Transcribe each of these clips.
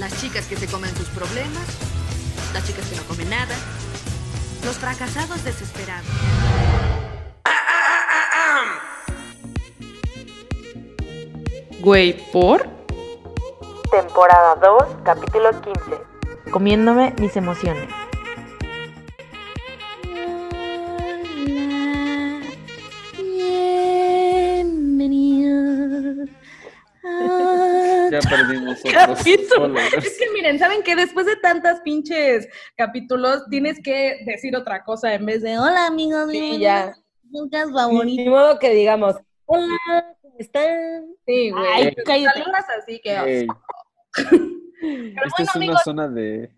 las chicas que se comen sus problemas, las chicas que no comen nada, los fracasados desesperados. Güey, ¿por? Temporada 2, capítulo 15. Comiéndome mis emociones. Ya perdimos otros. Es que miren, ¿saben que Después de tantas pinches capítulos, tienes que decir otra cosa en vez de hola amigos, Sí, ya. a mi podcast Ni favorito. modo que digamos, hola, ¿cómo están? Sí, güey. Ay, Te cállate. así que. Pero esta bueno, es una amigos, zona de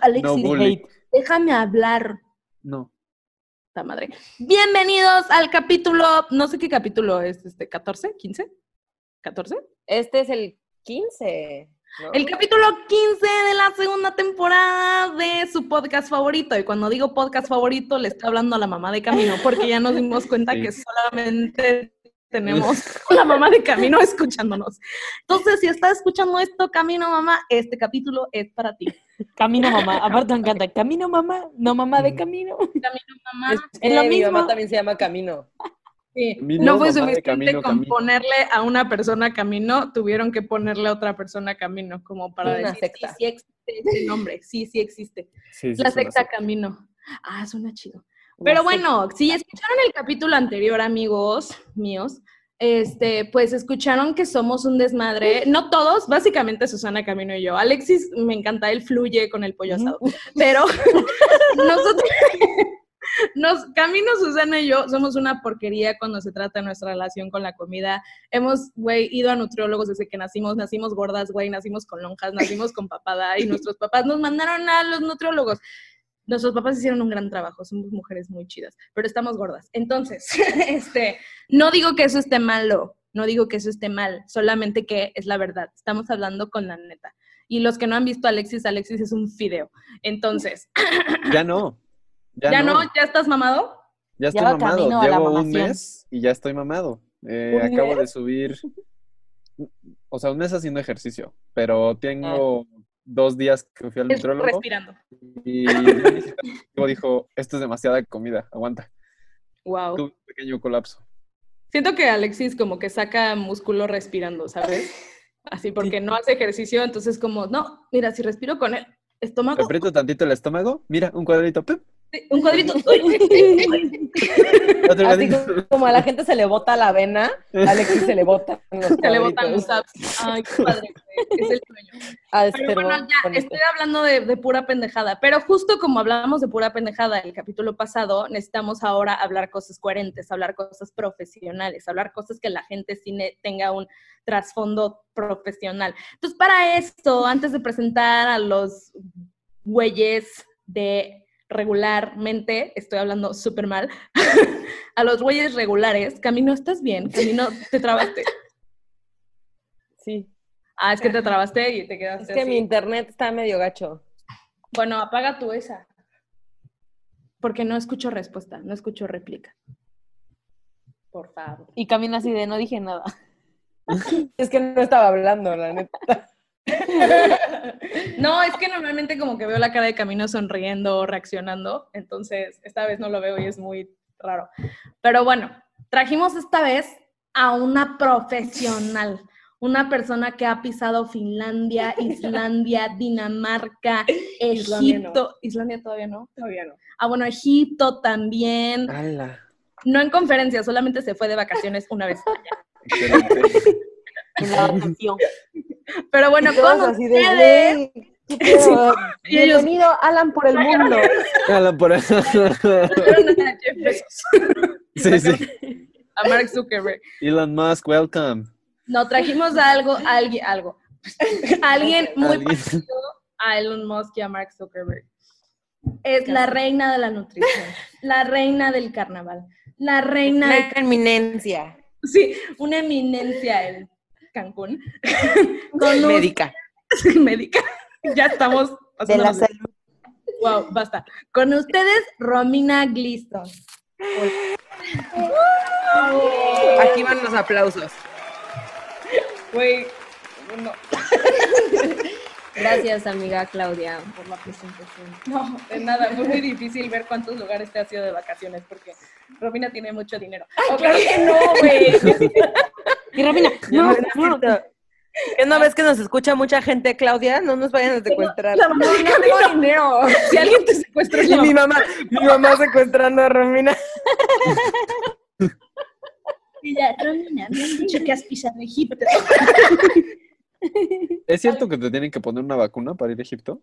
Alexis no hate. déjame hablar. No. Puta madre. Bienvenidos al capítulo, no sé qué capítulo es, este, 14, 15, 14. Este es el 15. ¿No? El capítulo 15 de la segunda temporada de su podcast favorito. Y cuando digo podcast favorito, le está hablando a la mamá de Camino, porque ya nos dimos cuenta Sí. que solamente tenemos la mamá de Camino escuchándonos. Entonces, si estás escuchando esto, Camino, mamá, este capítulo es para ti. Camino mamá. Aparte me encanta. Camino mamá, no mamá de camino. Camino, mamá. Es, Es lo mi mismo. mamá también se llama Camino. Sí, no fue suficiente Camino, con Camino. ponerle a una persona camino, tuvieron que ponerle a otra persona camino, como para Una decir, secta. sí, sí existe ese nombre, sí, sí existe. Sí, sí, La secta secta. camino. Ah, suena chido. Pero bueno, si escucharon el capítulo anterior, amigos míos, este, pues escucharon que somos un desmadre. No todos, básicamente Susana Camino y yo. Alexis, me encanta, él fluye con el pollo asado. Pero nosotros, nos, Camino, Susana y yo somos una porquería cuando se trata de nuestra relación con la comida. Hemos, güey, ido a nutriólogos desde que nacimos, nacimos gordas, güey, nacimos con lonjas, nacimos con papada y nuestros papás nos mandaron a los nutriólogos. Nuestros papás hicieron un gran trabajo, somos mujeres muy chidas, pero estamos gordas. Entonces, este, no digo que eso esté malo, no digo que eso esté mal, solamente que es la verdad. Estamos hablando con la neta. Y los que no han visto a Alexis, Alexis es un fideo. Entonces, Ya no. Ya, ¿ya no? no. ¿Ya estás mamado? Ya estoy mamado. Llevo un mamación. mes y ya estoy mamado. Eh, ¿Un acabo mes? de subir, o sea, un mes haciendo ejercicio, pero tengo Ah. dos días que fui al Es nutrólogo respirando. y luego dijo, esto es demasiada comida, aguanta. Wow. Tuve un pequeño colapso. Siento que Alexis como que saca músculo respirando, ¿sabes? Así porque no hace ejercicio, entonces como, no, mira, si respiro con el estómago, Aprieto tantito el estómago, mira, un cuadrito, ¡pum! Un cuadrito, otro Así cuadrito. como a la gente se le bota la vena, a Alexis se le botan los se le botan los abs. Ay, qué padre, güey, es el sueño. Pero bueno, ya bonito. estoy hablando de, de pura pendejada. Pero justo como hablamos de pura pendejada el capítulo pasado, necesitamos ahora hablar cosas coherentes, hablar cosas profesionales, hablar cosas que la gente sí ne- tenga un trasfondo profesional. Entonces, para esto, antes de presentar a los güeyes de regularmente, estoy hablando súper mal, a los güeyes regulares, Camino, ¿estás bien? Camino, te trabaste. Sí. Ah, es que te trabaste y te Es quedaste que así. mi internet está medio gacho. Bueno, apaga tú esa. Porque no escucho respuesta, no escucho réplica. Por favor. Y camina así de no dije nada. es que no estaba hablando, la neta. No, es que normalmente como que veo la cara de Camino sonriendo o reaccionando, entonces esta vez no lo veo y es muy raro. Pero bueno, trajimos esta vez a una profesional, una persona que ha pisado Finlandia, Islandia, Dinamarca, Islandia no. Egipto. Islandia todavía no. Todavía no. Ah, bueno, Egipto también. ¡Hala! No en conferencia, solamente se fue de vacaciones una vez. Excelente. En la vacación. Pero bueno, con ustedes, "Güey, ¿qué pedo? Y ellos- Bienvenido, Alan, por el mundo. Hala, por Jeff Bezos, Sí, sí. a Mark Zuckerberg. Elon Musk, welcome. No, trajimos a algo, a alguien, algo. A alguien muy Alguien. parecido a Elon Musk y a Mark Zuckerberg. Es la reina de la nutrición, la reina del carnaval, la reina de... eminencia. Sí, una eminencia en Cancún. Con un- Médica. médica. Ya estamos De la salud. Wow, basta. Con ustedes, Romina Gliston. Aquí van los aplausos. Güey, no. Gracias, amiga Claudia, por la presentación. No, de nada, fue muy difícil ver cuántos lugares te has ido de vacaciones porque Romina tiene mucho dinero. Ok. Claro que no, güey. Y Romina, No, no, no es no. Que una vez que nos escucha mucha gente, Claudia, no nos vayan a secuestrar. La mamá no tengo dinero. Si alguien te secuestra es mi mamá. mi mamá secuestrando a Romina. Y ya, Romina, me han dicho que has pisado Egipto. ¿Es cierto que te tienen que poner una vacuna para ir a Egipto?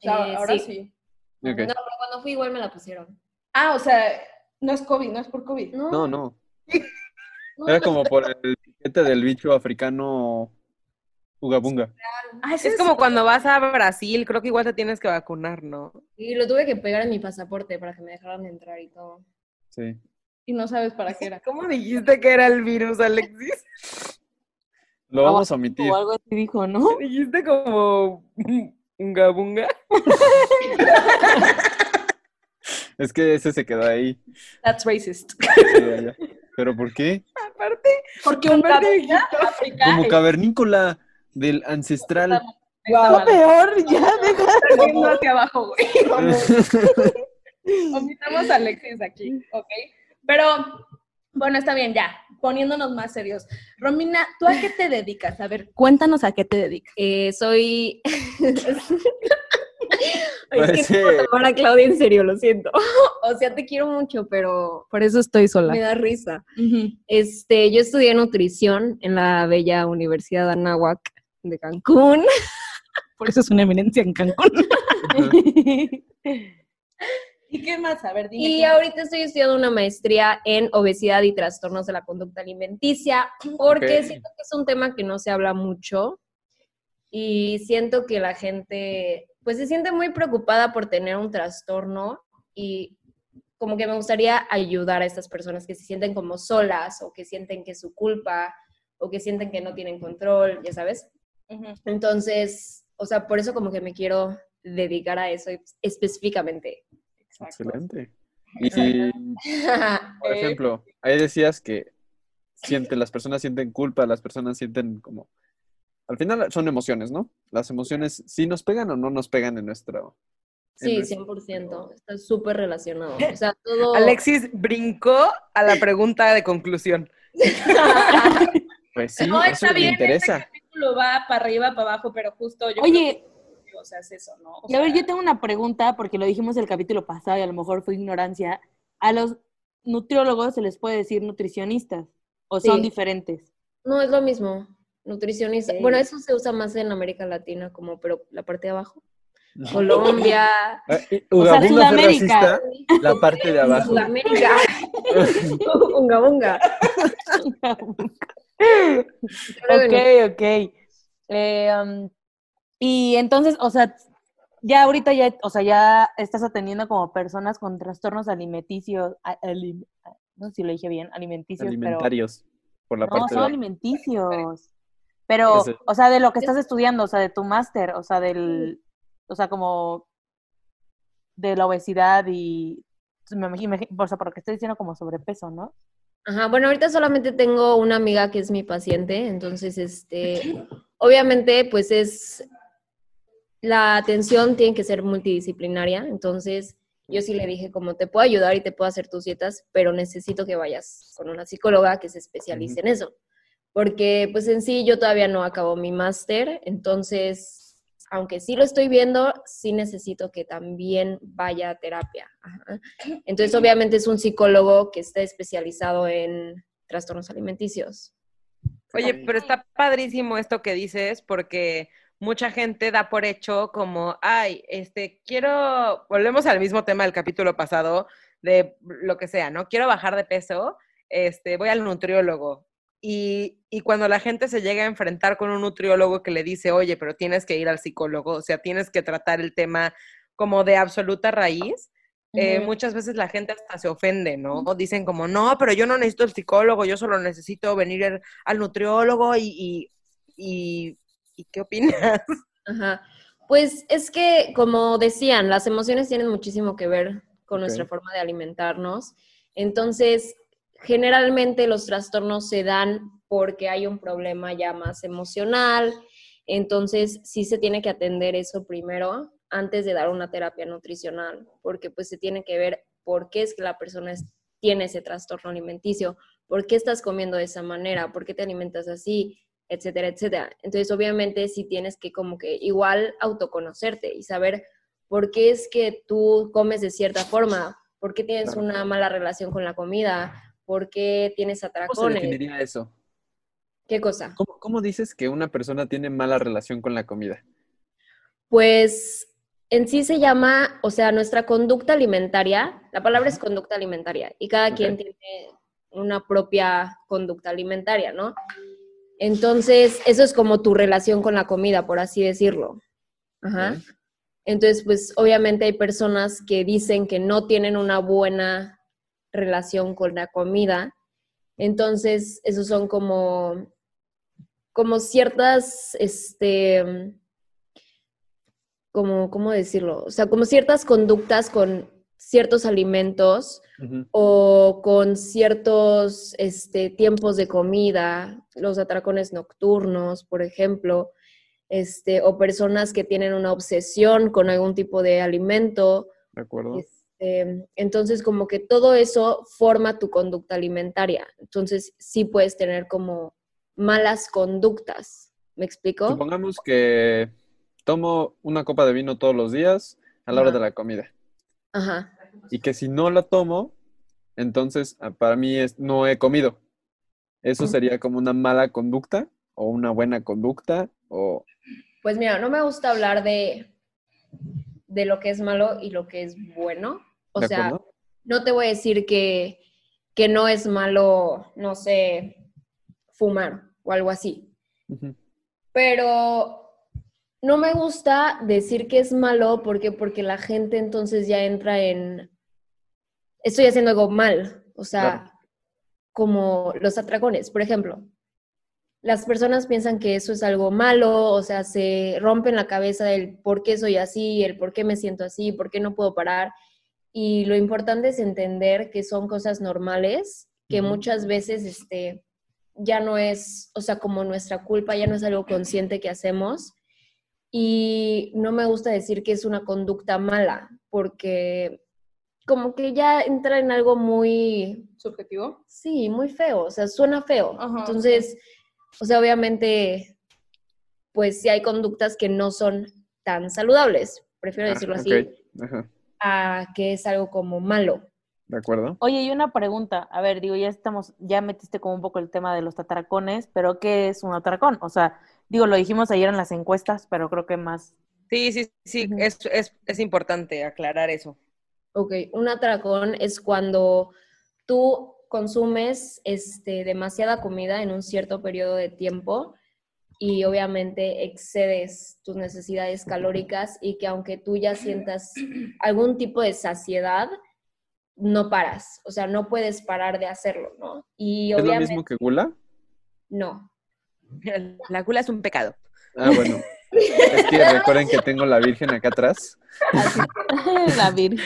Eh, ahora sí. No, pero cuando fui igual me la pusieron. Ah, o sea, no es COVID, no es por COVID. No, No, no. Era como por el del bicho africano Ugabunga. Ah, ese Es como cuando vas a Brasil, creo que igual te tienes que vacunar, ¿no? Y lo tuve que pegar en mi pasaporte para que me dejaran entrar y todo. Sí. Y no sabes para qué era. ¿Cómo dijiste que era el virus, Alexis? Lo vamos a omitir. O algo así dijo, ¿no? Dijiste como bunga. Es que ese se quedó ahí. That's racist. Sí. ¿Pero por qué? Aparte, Porque un. África Como cavernícola del ancestral. Lo peor, ya deja. viendo hacia abajo, güey. Omitamos a Alexis aquí, ¿ok? Pero, bueno, está bien, ya. Poniéndonos más serios. Romina, ¿tú a qué te dedicas? A ver, cuéntanos a qué te dedicas. Eh, soy. Ay, es que no puedo tomar a Claudia en serio, lo siento. o sea, te quiero mucho, pero Por eso estoy sola. me da risa. Este, yo estudié nutrición en la bella Universidad de Anáhuac de Cancún. Por eso es una eminencia en Cancún. ¿Y qué más? A ver, dime. Y ahorita estoy estudiando una maestría en obesidad y trastornos de la conducta alimenticia, porque siento que es un tema que no se habla mucho y siento que la gente pues se siente muy preocupada por tener un trastorno y como que me gustaría ayudar a estas personas que se sienten como solas o que sienten que es su culpa o que sienten que no tienen control, ya sabes. Entonces, o sea, por eso como que me quiero dedicar a eso específicamente. Exacto. Excelente. Y, por Eh, ejemplo, ahí decías que siente, las personas sienten culpa, las personas sienten como... Al final son emociones, ¿no? Las emociones sí nos pegan o no nos pegan en nuestro... en Sí, nuestro- 100%. Está súper relacionado. O sea, todo... Alexis brincó a la pregunta de conclusión. Pues sí, no, eso está me bien. interesa. Este capítulo va para arriba, para abajo, pero justo yo Oye, creo que, o sea, es eso, ¿no? O y a ver, sea, yo tengo una pregunta, porque lo dijimos el capítulo pasado y a lo mejor fue ignorancia. ¿A los nutriólogos se les puede decir nutricionistas? ¿O son diferentes? No, es lo mismo. Nutricionista. Bueno, eso se usa más en América Latina, como, pero la parte de abajo. Colombia. Ah, y O sea, Ugabunga racista, la parte de abajo. Sudamérica. unga, unga. Ok, ok. Eh, um, y entonces, o sea, ya ahorita ya, o sea, ya estás atendiendo como personas con trastornos alimenticios, alim- no sé si lo dije bien, alimenticios, Alimentarios, por la pero no, parte son de alimenticios. Pero, Ese. o sea, de lo que estás estudiando, o sea, de tu máster, o sea, del, o sea, como de la obesidad y, me imagino, o sea, por lo que estoy diciendo como sobrepeso, ¿no? Ajá, bueno, ahorita solamente tengo una amiga que es mi paciente, entonces, este, obviamente, pues es, la atención tiene que ser multidisciplinaria, entonces yo sí le dije como te puedo ayudar y te puedo hacer tus dietas, pero necesito que vayas con una psicóloga que se especialice en eso, porque pues en sí yo todavía no acabo mi máster, entonces, aunque sí lo estoy viendo, sí necesito que también vaya a terapia. Ajá. Entonces, obviamente es un psicólogo que está especializado en trastornos alimenticios. Oye, pero está padrísimo esto que dices porque mucha gente da por hecho como, ay, este, quiero, volvemos al mismo tema del capítulo pasado, de lo que sea, ¿no? Quiero bajar de peso, este, voy al nutriólogo. Y, y cuando la gente se llega a enfrentar con un nutriólogo que le dice, oye, pero tienes que ir al psicólogo, o sea, tienes que tratar el tema como de absoluta raíz, eh, muchas veces la gente hasta se ofende, ¿no? Dicen como, no, pero yo no necesito el psicólogo, yo solo necesito venir al- al nutriólogo y, y, y, ¿y qué opinas? Ajá. Pues es que, como decían, las emociones tienen muchísimo que ver con nuestra forma de alimentarnos. Entonces, generalmente los trastornos se dan porque hay un problema ya más emocional. Entonces, sí se tiene que atender eso primero antes de dar una terapia nutricional, porque pues se tiene que ver por qué es que la persona tiene ese trastorno alimenticio, por qué estás comiendo de esa manera, por qué te alimentas así, etcétera, etcétera. Entonces, obviamente, sí tienes que como que igual autoconocerte y saber por qué es que tú comes de cierta forma, por qué tienes una mala relación con la comida, por qué tienes atracones. ¿Cómo se definiría eso? ¿Qué cosa? ¿Cómo, dices que una persona tiene mala relación con la comida? Pues en sí se llama, o sea, nuestra conducta alimentaria, la palabra es conducta alimentaria y cada quien tiene una propia conducta alimentaria, ¿no? Entonces, eso es como tu relación con la comida, por así decirlo. Ajá. Entonces, pues obviamente hay personas que dicen que no tienen una buena relación con la comida. Entonces, esos son como como ciertas, este, como, ¿cómo decirlo? O sea, como ciertas conductas con ciertos alimentos o con ciertos este, tiempos de comida, los atracones nocturnos, por ejemplo, este, o personas que tienen una obsesión con algún tipo de alimento. De acuerdo. Este, entonces, como que todo eso forma tu conducta alimentaria. Entonces, sí puedes tener como malas conductas. ¿Me explico? Supongamos que tomo una copa de vino todos los días a la hora de la comida. Ajá. Y que si no la tomo, entonces ah, para mí es, no he comido. ¿Eso sería como una mala conducta o una buena conducta? O... Pues mira, no me gusta hablar de, de lo que es malo y lo que es bueno. O sea, no te voy a decir que, que no es malo, no sé, fumar o algo así. Pero no me gusta decir que es malo porque, porque la gente entonces ya entra en, estoy haciendo algo mal, o sea, como los atracones, por ejemplo. Las personas piensan que eso es algo malo, o sea, se rompen la cabeza del por qué soy así, el por qué me siento así, por qué no puedo parar. Y lo importante es entender que son cosas normales, que muchas veces este, ya no es, o sea, como nuestra culpa, ya no es algo consciente que hacemos. Y no me gusta decir que es una conducta mala, porque como que ya entra en algo muy... ¿Subjetivo? Sí, muy feo, o sea, suena feo. Entonces, o sea, obviamente, pues sí hay conductas que no son tan saludables, prefiero ah, decirlo así, a que es algo como malo. ¿De acuerdo? Oye, y una pregunta. A ver, digo, ya estamos, ya metiste como un poco el tema de los atracones, pero ¿qué es un atracón? O sea, digo, lo dijimos ayer en las encuestas, pero creo que más. Sí, sí, sí, es, es, es importante aclarar eso. Ok, un atracón es cuando tú consumes este, demasiada comida en un cierto periodo de tiempo y obviamente excedes tus necesidades calóricas y que aunque tú ya sientas algún tipo de saciedad, no paras, o sea, no puedes parar de hacerlo, ¿no? Y ¿Es lo mismo que gula? No. La gula es un pecado. Ah, bueno. Es que recuerden que tengo la Virgen acá atrás. la Virgen.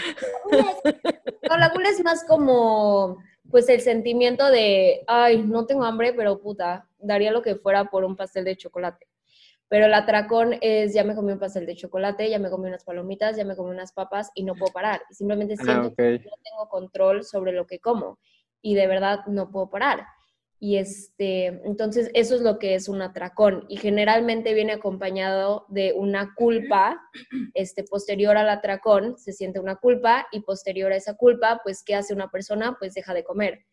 No, la gula es más como, pues, el sentimiento de, ay, no tengo hambre, pero puta, daría lo que fuera por un pastel de chocolate. Pero el atracón es, ya me comí un pastel de chocolate, ya me comí unas palomitas, ya me comí unas papas y no puedo parar. Simplemente ah, siento que no tengo control sobre lo que como y de verdad no puedo parar. Y este, entonces eso es lo que es un atracón y generalmente viene acompañado de una culpa, este, posterior al atracón se siente una culpa y posterior a esa culpa, pues, ¿qué hace una persona? Pues deja de comer.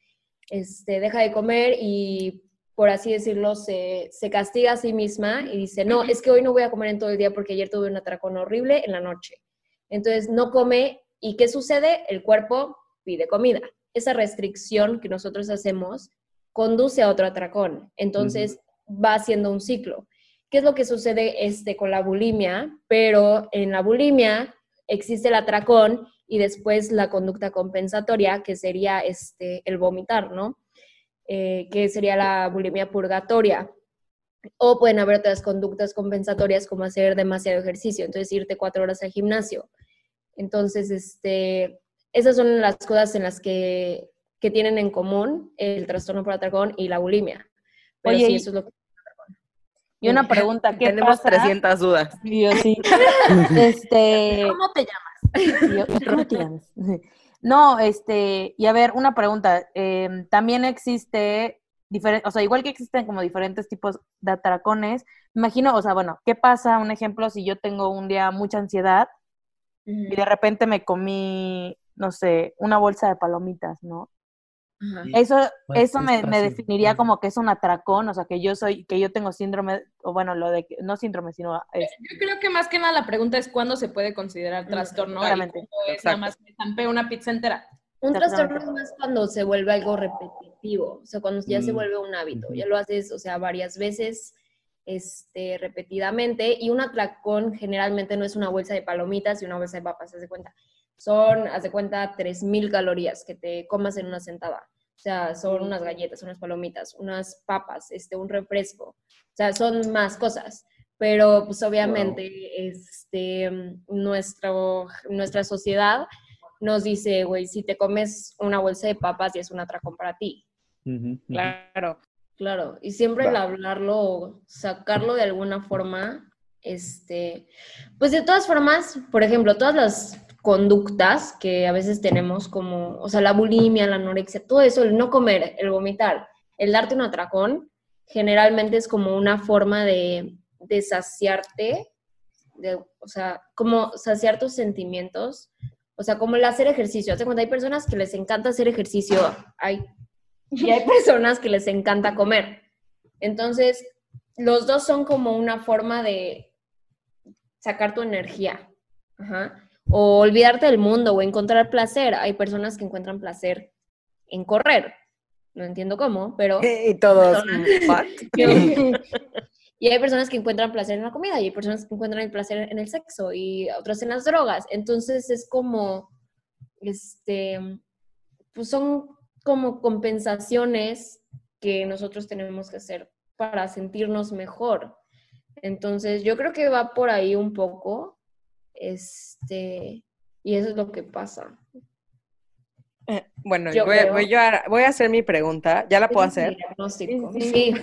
Este, deja de comer y por así decirlo, se, castiga a sí misma y dice, no, es que hoy no voy a comer en todo el día porque ayer tuve un atracón horrible en la noche. Entonces no come y ¿qué sucede? El cuerpo pide comida. Esa restricción que nosotros hacemos conduce a otro atracón. Entonces va haciendo un ciclo. ¿Qué es lo que sucede este, con la bulimia? Pero en la bulimia existe el atracón y después la conducta compensatoria, que sería este, el vomitar, ¿no? Eh, que sería la bulimia purgatoria. O pueden haber otras conductas compensatorias como hacer demasiado ejercicio, entonces irte cuatro horas al gimnasio. Entonces, este, esas son las cosas en las que, que tienen en común el trastorno por atracón y la bulimia. Pero sí, eso es lo que... Y una pregunta, ¿qué Tenemos pasa? 300 dudas. Y yo sí. este, ¿Cómo te llamas? y yo, ¿y ¿cómo te llamas? No, este, y a ver, una pregunta. em, también existe diferente, o sea, igual que existen como diferentes tipos de atracones, me imagino, o sea, bueno, ¿qué pasa? Un ejemplo, si yo tengo un día mucha ansiedad y de repente me comí, no sé, una bolsa de palomitas, ¿no? Eso, Pues, eso es me, me definiría como que es un atracón, o sea, que yo soy, que yo tengo síndrome, o bueno, lo de, que- no síndrome, sino es, Yo creo que más que nada la pregunta es cuándo se puede considerar Mm, trastorno. y cuándo es Exacto. nada más que estampé una pizza entera. Un Exactamente. trastorno es más cuando se vuelve algo repetitivo, o sea, cuando ya se Mm, vuelve un hábito, ya lo haces, o sea, varias veces, este, repetidamente, y un atracón generalmente no es una bolsa de palomitas y una bolsa de papas, haz de cuenta. Son, haz de cuenta, 3.000 calorías que te comas en una sentada. O sea, son unas galletas, unas palomitas, unas papas, este, un refresco. O sea, son más cosas. Pero, pues, obviamente, este, nuestro, nuestra sociedad nos dice, güey, si te comes una bolsa de papas ya es un atracón para ti. Claro. Claro, y siempre el hablarlo, sacarlo de alguna forma, este, pues de todas formas, por ejemplo, todas las conductas que a veces tenemos como, o sea, la bulimia, la anorexia, todo eso, el no comer, el vomitar, el darte un atracón, generalmente es como una forma de, de saciarte, de, o sea, como saciar tus sentimientos, o sea, como el hacer ejercicio. Hazte cuenta, hay personas que les encanta hacer ejercicio, hay y hay personas que les encanta comer. Entonces, los dos son como una forma de sacar tu energía. Ajá. O olvidarte del mundo o encontrar placer. Hay personas que encuentran placer en correr. No entiendo cómo, pero... Y todos. Y hay personas que encuentran placer en la comida y hay personas que encuentran el placer en el sexo y otras en las drogas. Entonces es como, este, pues son como compensaciones que nosotros tenemos que hacer para sentirnos mejor. Entonces yo creo que va por ahí un poco, este, y eso es lo que pasa. Eh, Bueno, Yo voy, creo. voy yo a, voy a hacer mi pregunta. ¿Ya la puedo hacer? diagnóstico. Sí.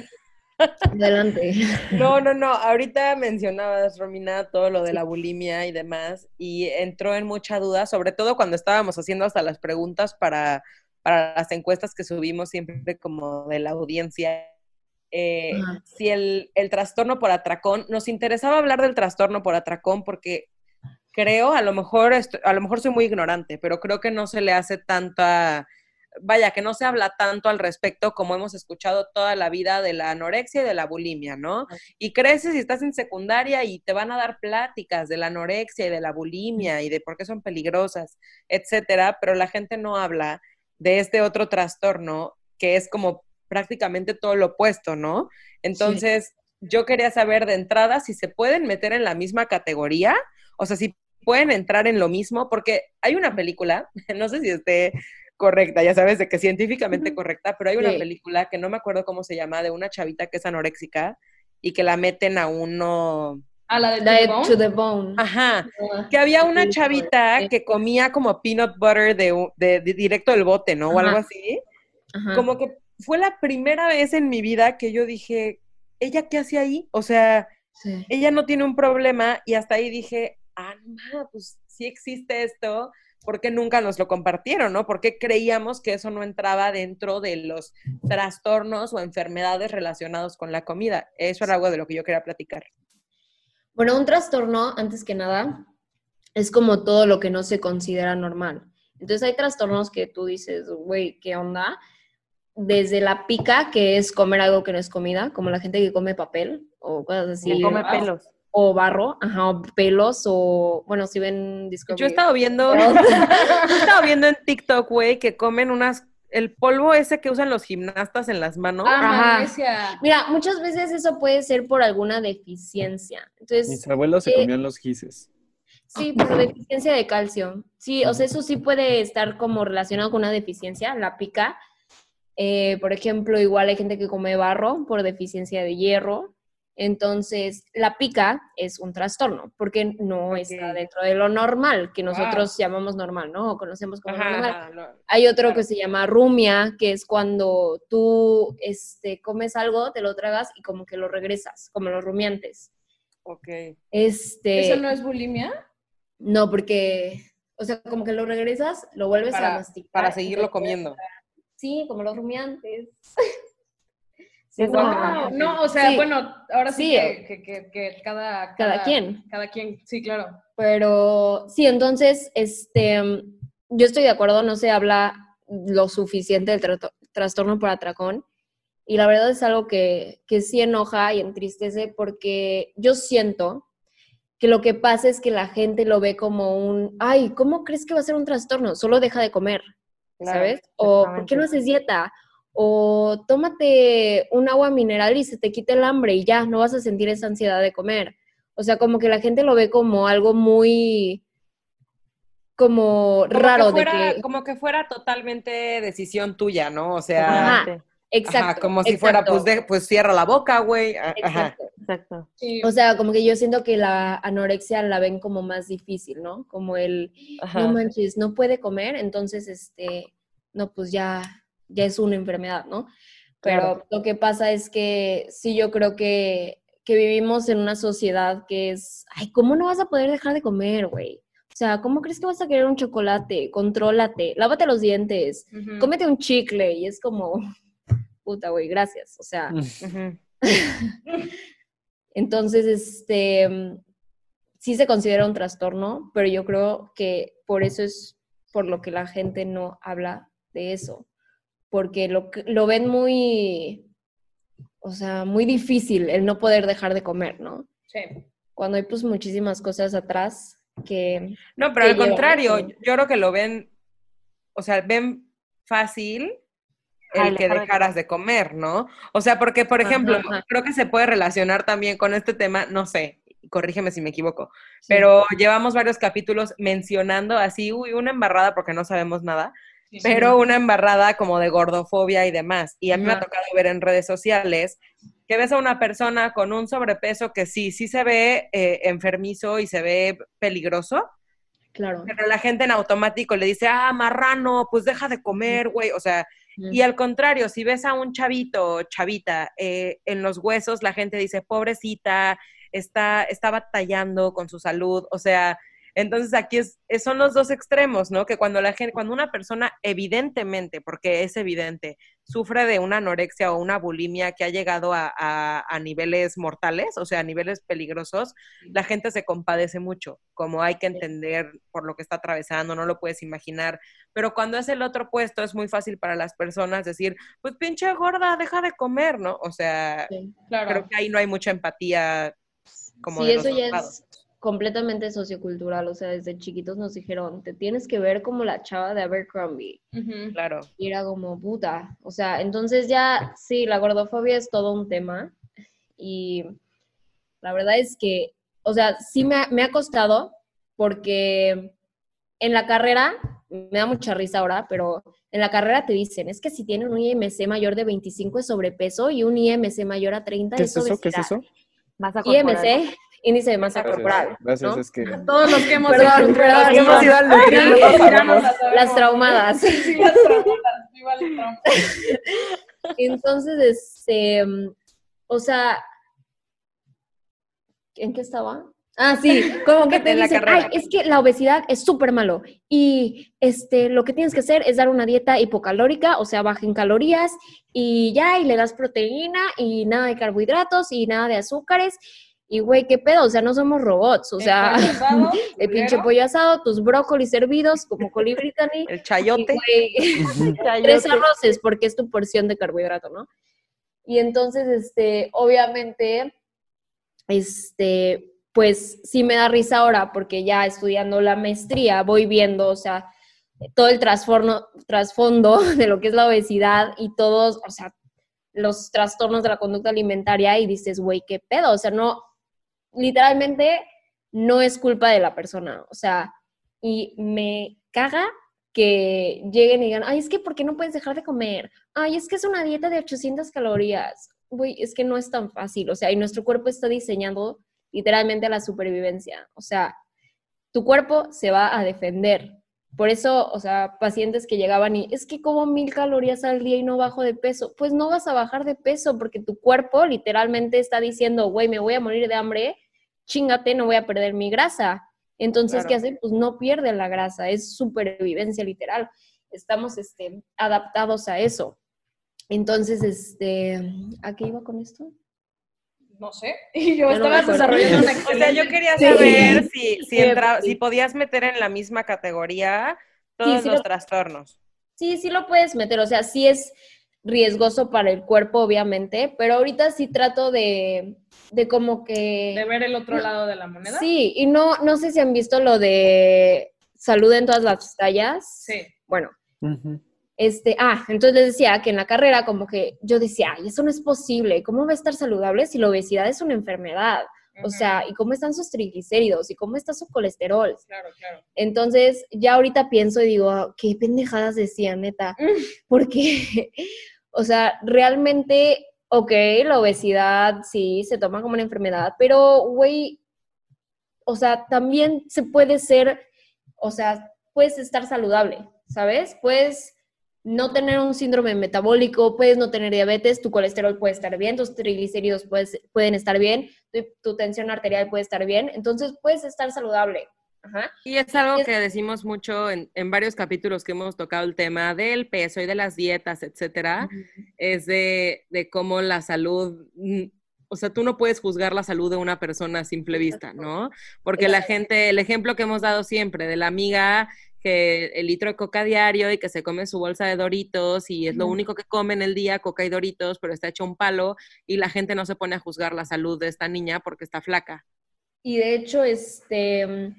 Adelante. No, no, no. Ahorita mencionabas, Romina, todo lo de la bulimia y demás, y entró en mucha duda, sobre todo cuando estábamos haciendo hasta las preguntas para, para las encuestas que subimos siempre como de la audiencia. Eh, si el, el trastorno por atracón, nos interesaba hablar del trastorno por atracón porque creo, a lo mejor, a lo mejor soy muy ignorante, pero creo que no se le hace tanta, vaya, que no se habla tanto al respecto como hemos escuchado toda la vida de la anorexia y de la bulimia, ¿no? Y creces y estás en secundaria y te van a dar pláticas de la anorexia y de la bulimia y de por qué son peligrosas, etcétera, pero la gente no habla de este otro trastorno que es como prácticamente todo lo opuesto, ¿no? Entonces, yo quería saber de entrada si se pueden meter en la misma categoría, o sea, si pueden entrar en lo mismo, porque hay una película, no sé si esté correcta, ya sabes, de que científicamente correcta, pero hay una Sí. película que no me acuerdo cómo se llama, de una chavita que es anoréxica y que la meten a uno... A la de La de To the bone. Ajá, Ah, que había una chavita que comía como peanut butter de, u- de- de directo del bote, ¿no? O Ajá. algo así. Ajá. Como que fue la primera vez en mi vida que yo dije, ¿ella qué hace ahí? O sea, Sí. ella no tiene un problema y hasta ahí dije, ah, no, pues sí existe esto, ¿por qué nunca nos lo compartieron, no? ¿Por qué creíamos que eso no entraba dentro de los trastornos o enfermedades relacionados con la comida? Eso era algo de lo que yo quería platicar. Bueno, un trastorno, antes que nada, es como todo lo que no se considera normal. Entonces hay trastornos que tú dices, güey, ¿qué onda? Desde la pica, que es comer algo que no es comida, como la gente que come papel o cosas así. Que come ¿verdad? pelos. O barro, ajá, o pelos, o bueno, si ven Discovery. Yo he estado viendo, Pero- he estado viendo en TikTok, güey, que comen unas, el polvo ese que usan los gimnastas en las manos. Ah, Ajá. Mira, muchas veces eso puede ser por alguna deficiencia. Entonces, Mis abuelos se eh, comían los gises. Sí, por deficiencia de calcio. Sí, o sea, eso sí puede estar como relacionado con una deficiencia, la pica. Eh, por ejemplo, igual hay gente que come barro por deficiencia de hierro. Entonces, la pica es un trastorno, porque no está dentro de lo normal, que nosotros llamamos normal, ¿no? O conocemos como normal. Hay otro que se llama rumia, que es cuando tú este, comes algo, te lo tragas y como que lo regresas, como los rumiantes. Ok. Este, ¿Eso no es bulimia? No, porque, o sea, como que lo regresas, lo vuelves a masticar. Para seguirlo comiendo. Sí, como los rumiantes. no, o sea, bueno, ahora sí, que, cada, cada, quien. Cada quien, sí, claro. Pero sí, entonces, este, yo estoy de acuerdo, no se habla lo suficiente del trastorno por atracón. Y la verdad es algo que, que sí enoja y entristece porque yo siento que lo que pasa es que la gente lo ve como un, ay, ¿cómo crees que va a ser un trastorno? Solo deja de comer, ¿sabes? O ¿por qué no haces dieta? O tómate un agua mineral y se te quita el hambre y ya, no vas a sentir esa ansiedad de comer. O sea, como que la gente lo ve como algo muy como, raro de que como que fuera totalmente decisión tuya, ¿no? O sea, exacto, como si fuera pues pues cierra la boca, güey. Exacto. exacto. O sea, como que yo siento que la anorexia la ven como más difícil, ¿no? Como el no manches, no puede comer, entonces este no pues ya ya es una enfermedad, ¿no? Pero lo que pasa es que sí, yo creo que, vivimos en una sociedad que es, ay, ¿cómo no vas a poder dejar de comer, güey? O sea, ¿cómo crees que vas a querer un chocolate? Contrólate, lávate los dientes, cómete un chicle y es como, puta, güey, gracias. O sea, entonces, este, sí se considera un trastorno, pero yo creo que por eso es por lo que la gente no habla de eso porque lo, lo ven muy, o sea, muy difícil el no poder dejar de comer, ¿no? Sí. Cuando hay pues muchísimas cosas atrás que... No, pero al contrario, yo creo que lo ven, o sea, ven fácil el que dejaras de comer, ¿no? O sea, porque, por ejemplo, creo que se puede relacionar también con este tema, no sé, corrígeme si me equivoco, pero llevamos varios capítulos mencionando así, uy, una embarrada porque no sabemos nada, pero una embarrada como de gordofobia y demás. Y a mí me ha tocado ver en redes sociales que ves a una persona con un sobrepeso que sí, sí se ve eh, enfermizo y se ve peligroso. Claro. Pero la gente en automático le dice, ah, marrano, pues deja de comer, güey. O sea, y al contrario, si ves a un chavito, chavita, eh, en los huesos, la gente dice, pobrecita, está, está batallando con su salud. O sea, entonces aquí es, son los dos extremos, ¿no? Que cuando la gente, cuando una persona evidentemente, porque es evidente, sufre de una anorexia o una bulimia que ha llegado a, a, niveles mortales, o sea, a niveles peligrosos, la gente se compadece mucho, como hay que entender por lo que está atravesando, no lo puedes imaginar. Pero cuando es el otro puesto, es muy fácil para las personas decir, pues pinche gorda, deja de comer, ¿no? O sea, creo que ahí no hay mucha empatía como de eso ya es completamente sociocultural, o sea, desde chiquitos nos dijeron, te tienes que ver como la chava de Abercrombie. Claro. Y era como, puta, o sea, entonces ya, sí, la gordofobia es todo un tema y la verdad es que, o sea, sí me ha, costado porque en la carrera, me da mucha risa ahora, pero en la carrera te dicen, es que si tienen un IMC mayor de 25 es sobrepeso y un IMC mayor a 30 ¿Qué es, eso? ¿Qué es eso? IMC índice de masa corporal. Gracias, es que... Todos los que hemos, perdón, perdón, hemos ido al Las traumadas. Sí, las traumadas. Entonces, este, o sea, ¿en qué estaba? Ah, sí, como que te dicen, ay, es que la obesidad es súper malo y este, lo que tienes que hacer es dar una dieta hipocalórica, o sea, baja en calorías y ya, y le das proteína y nada de carbohidratos y nada de azúcares y güey, ¿qué pedo? O sea, no somos robots. O sea, el pinche pollo asado, tus brócolis hervidos como colibrí El chayote. tres arroces porque es tu porción de carbohidrato, ¿no? Y entonces, este, obviamente, este, pues sí me da risa ahora porque ya estudiando la maestría voy viendo, o sea, todo el trasfondo de lo que es la obesidad y todos, o sea, los trastornos de la conducta alimentaria y dices, güey, ¿qué pedo? O sea, no, literalmente no es culpa de la persona, o sea, y me caga que lleguen y digan, ay, es que ¿por qué no puedes dejar de comer? Ay, es que es una dieta de 800 calorías. güey, es que no es tan fácil, o sea, y nuestro cuerpo está diseñado literalmente a la supervivencia, o sea, tu cuerpo se va a defender. Por eso, o sea, pacientes que llegaban y es que como mil calorías al día y no bajo de peso, pues no vas a bajar de peso porque tu cuerpo literalmente está diciendo, güey, me voy a morir de hambre, chingate, no voy a perder mi grasa. Entonces, ¿qué hace? Pues no pierde la grasa, es supervivencia literal. Estamos este, adaptados a eso. Entonces, este, ¿a qué iba con esto? No sé. Y yo estaba desarrollando una O sea, yo quería saber si, si, si podías meter en la misma categoría todos los trastornos. Sí, sí lo puedes meter. O sea, sí es riesgoso para el cuerpo, obviamente, pero ahorita sí trato de, de como que... De ver el otro lado de la moneda. Sí, y no, no sé si han visto lo de salud en todas las tallas. Sí. Bueno, este, ah, entonces les decía que en la carrera como que yo decía, ay, eso no es posible, ¿cómo va a estar saludable si la obesidad es una enfermedad? O sea, ¿y cómo están sus triglicéridos? ¿Y cómo está su colesterol? Claro, claro. Entonces, ya ahorita pienso y digo, qué pendejadas decía, neta. Porque, o sea, realmente, ok, la obesidad sí se toma como una enfermedad, pero, güey, o sea, también se puede ser, o sea, puedes estar saludable, ¿sabes? Puedes no tener un síndrome metabólico, puedes no tener diabetes, tu colesterol puede estar bien, tus triglicéridos pueden estar bien, tu, tensión arterial puede estar bien, entonces puedes estar saludable. Y es algo que decimos mucho en, varios capítulos que hemos tocado el tema del peso y de las dietas, etcétera, es de, de cómo la salud mm, o sea, tú no puedes juzgar la salud de una persona a simple vista, ¿no? Porque la gente, el ejemplo que hemos dado siempre de la amiga que el litro de coca diario y que se come su bolsa de doritos y es lo único que come en el día, coca y doritos, pero está hecho un palo y la gente no se pone a juzgar la salud de esta niña porque está flaca. Y de hecho, este,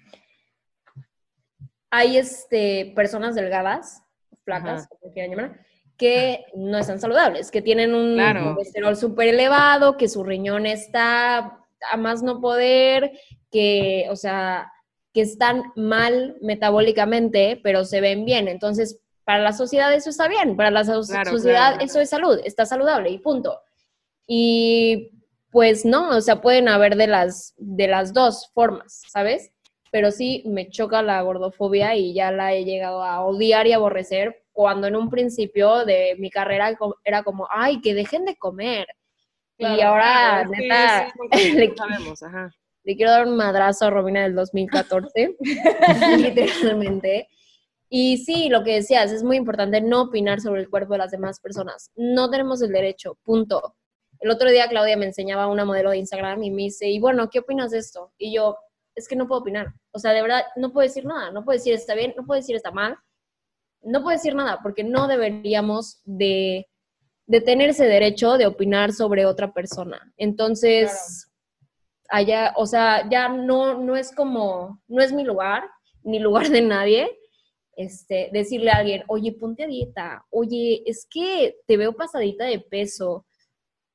hay este, personas delgadas, flacas, como quieran llamar, que no están saludables, que tienen un colesterol súper elevado, que su riñón está a más no poder, que, o sea, que están mal metabólicamente, pero se ven bien. Entonces, para la sociedad eso está bien, para la sociedad eso es salud, está saludable y punto. Y pues no, o sea, pueden haber de las, de las dos formas, ¿sabes? Pero sí me choca la gordofobia y ya la he llegado a odiar y aborrecer cuando en un principio de mi carrera era como, ay, que dejen de comer. y ahora, neta, sabemos, ajá le quiero dar un madrazo a Robina del 2014, literalmente. Y sí, lo que decías, es muy importante no opinar sobre el cuerpo de las demás personas. No tenemos el derecho, punto. El otro día Claudia me enseñaba una modelo de Instagram y me dice, y bueno, ¿qué opinas de esto? Y yo, es que no puedo opinar. O sea, de verdad, no puedo decir nada. No puedo decir está bien, no puedo decir está mal. No puedo decir nada porque no deberíamos de, de tener ese derecho de opinar sobre otra persona. Entonces, allá, o sea, ya no, no es como, no es mi lugar, ni lugar de nadie, este, decirle a alguien, oye, ponte a dieta, oye, es que te veo pasadita de peso,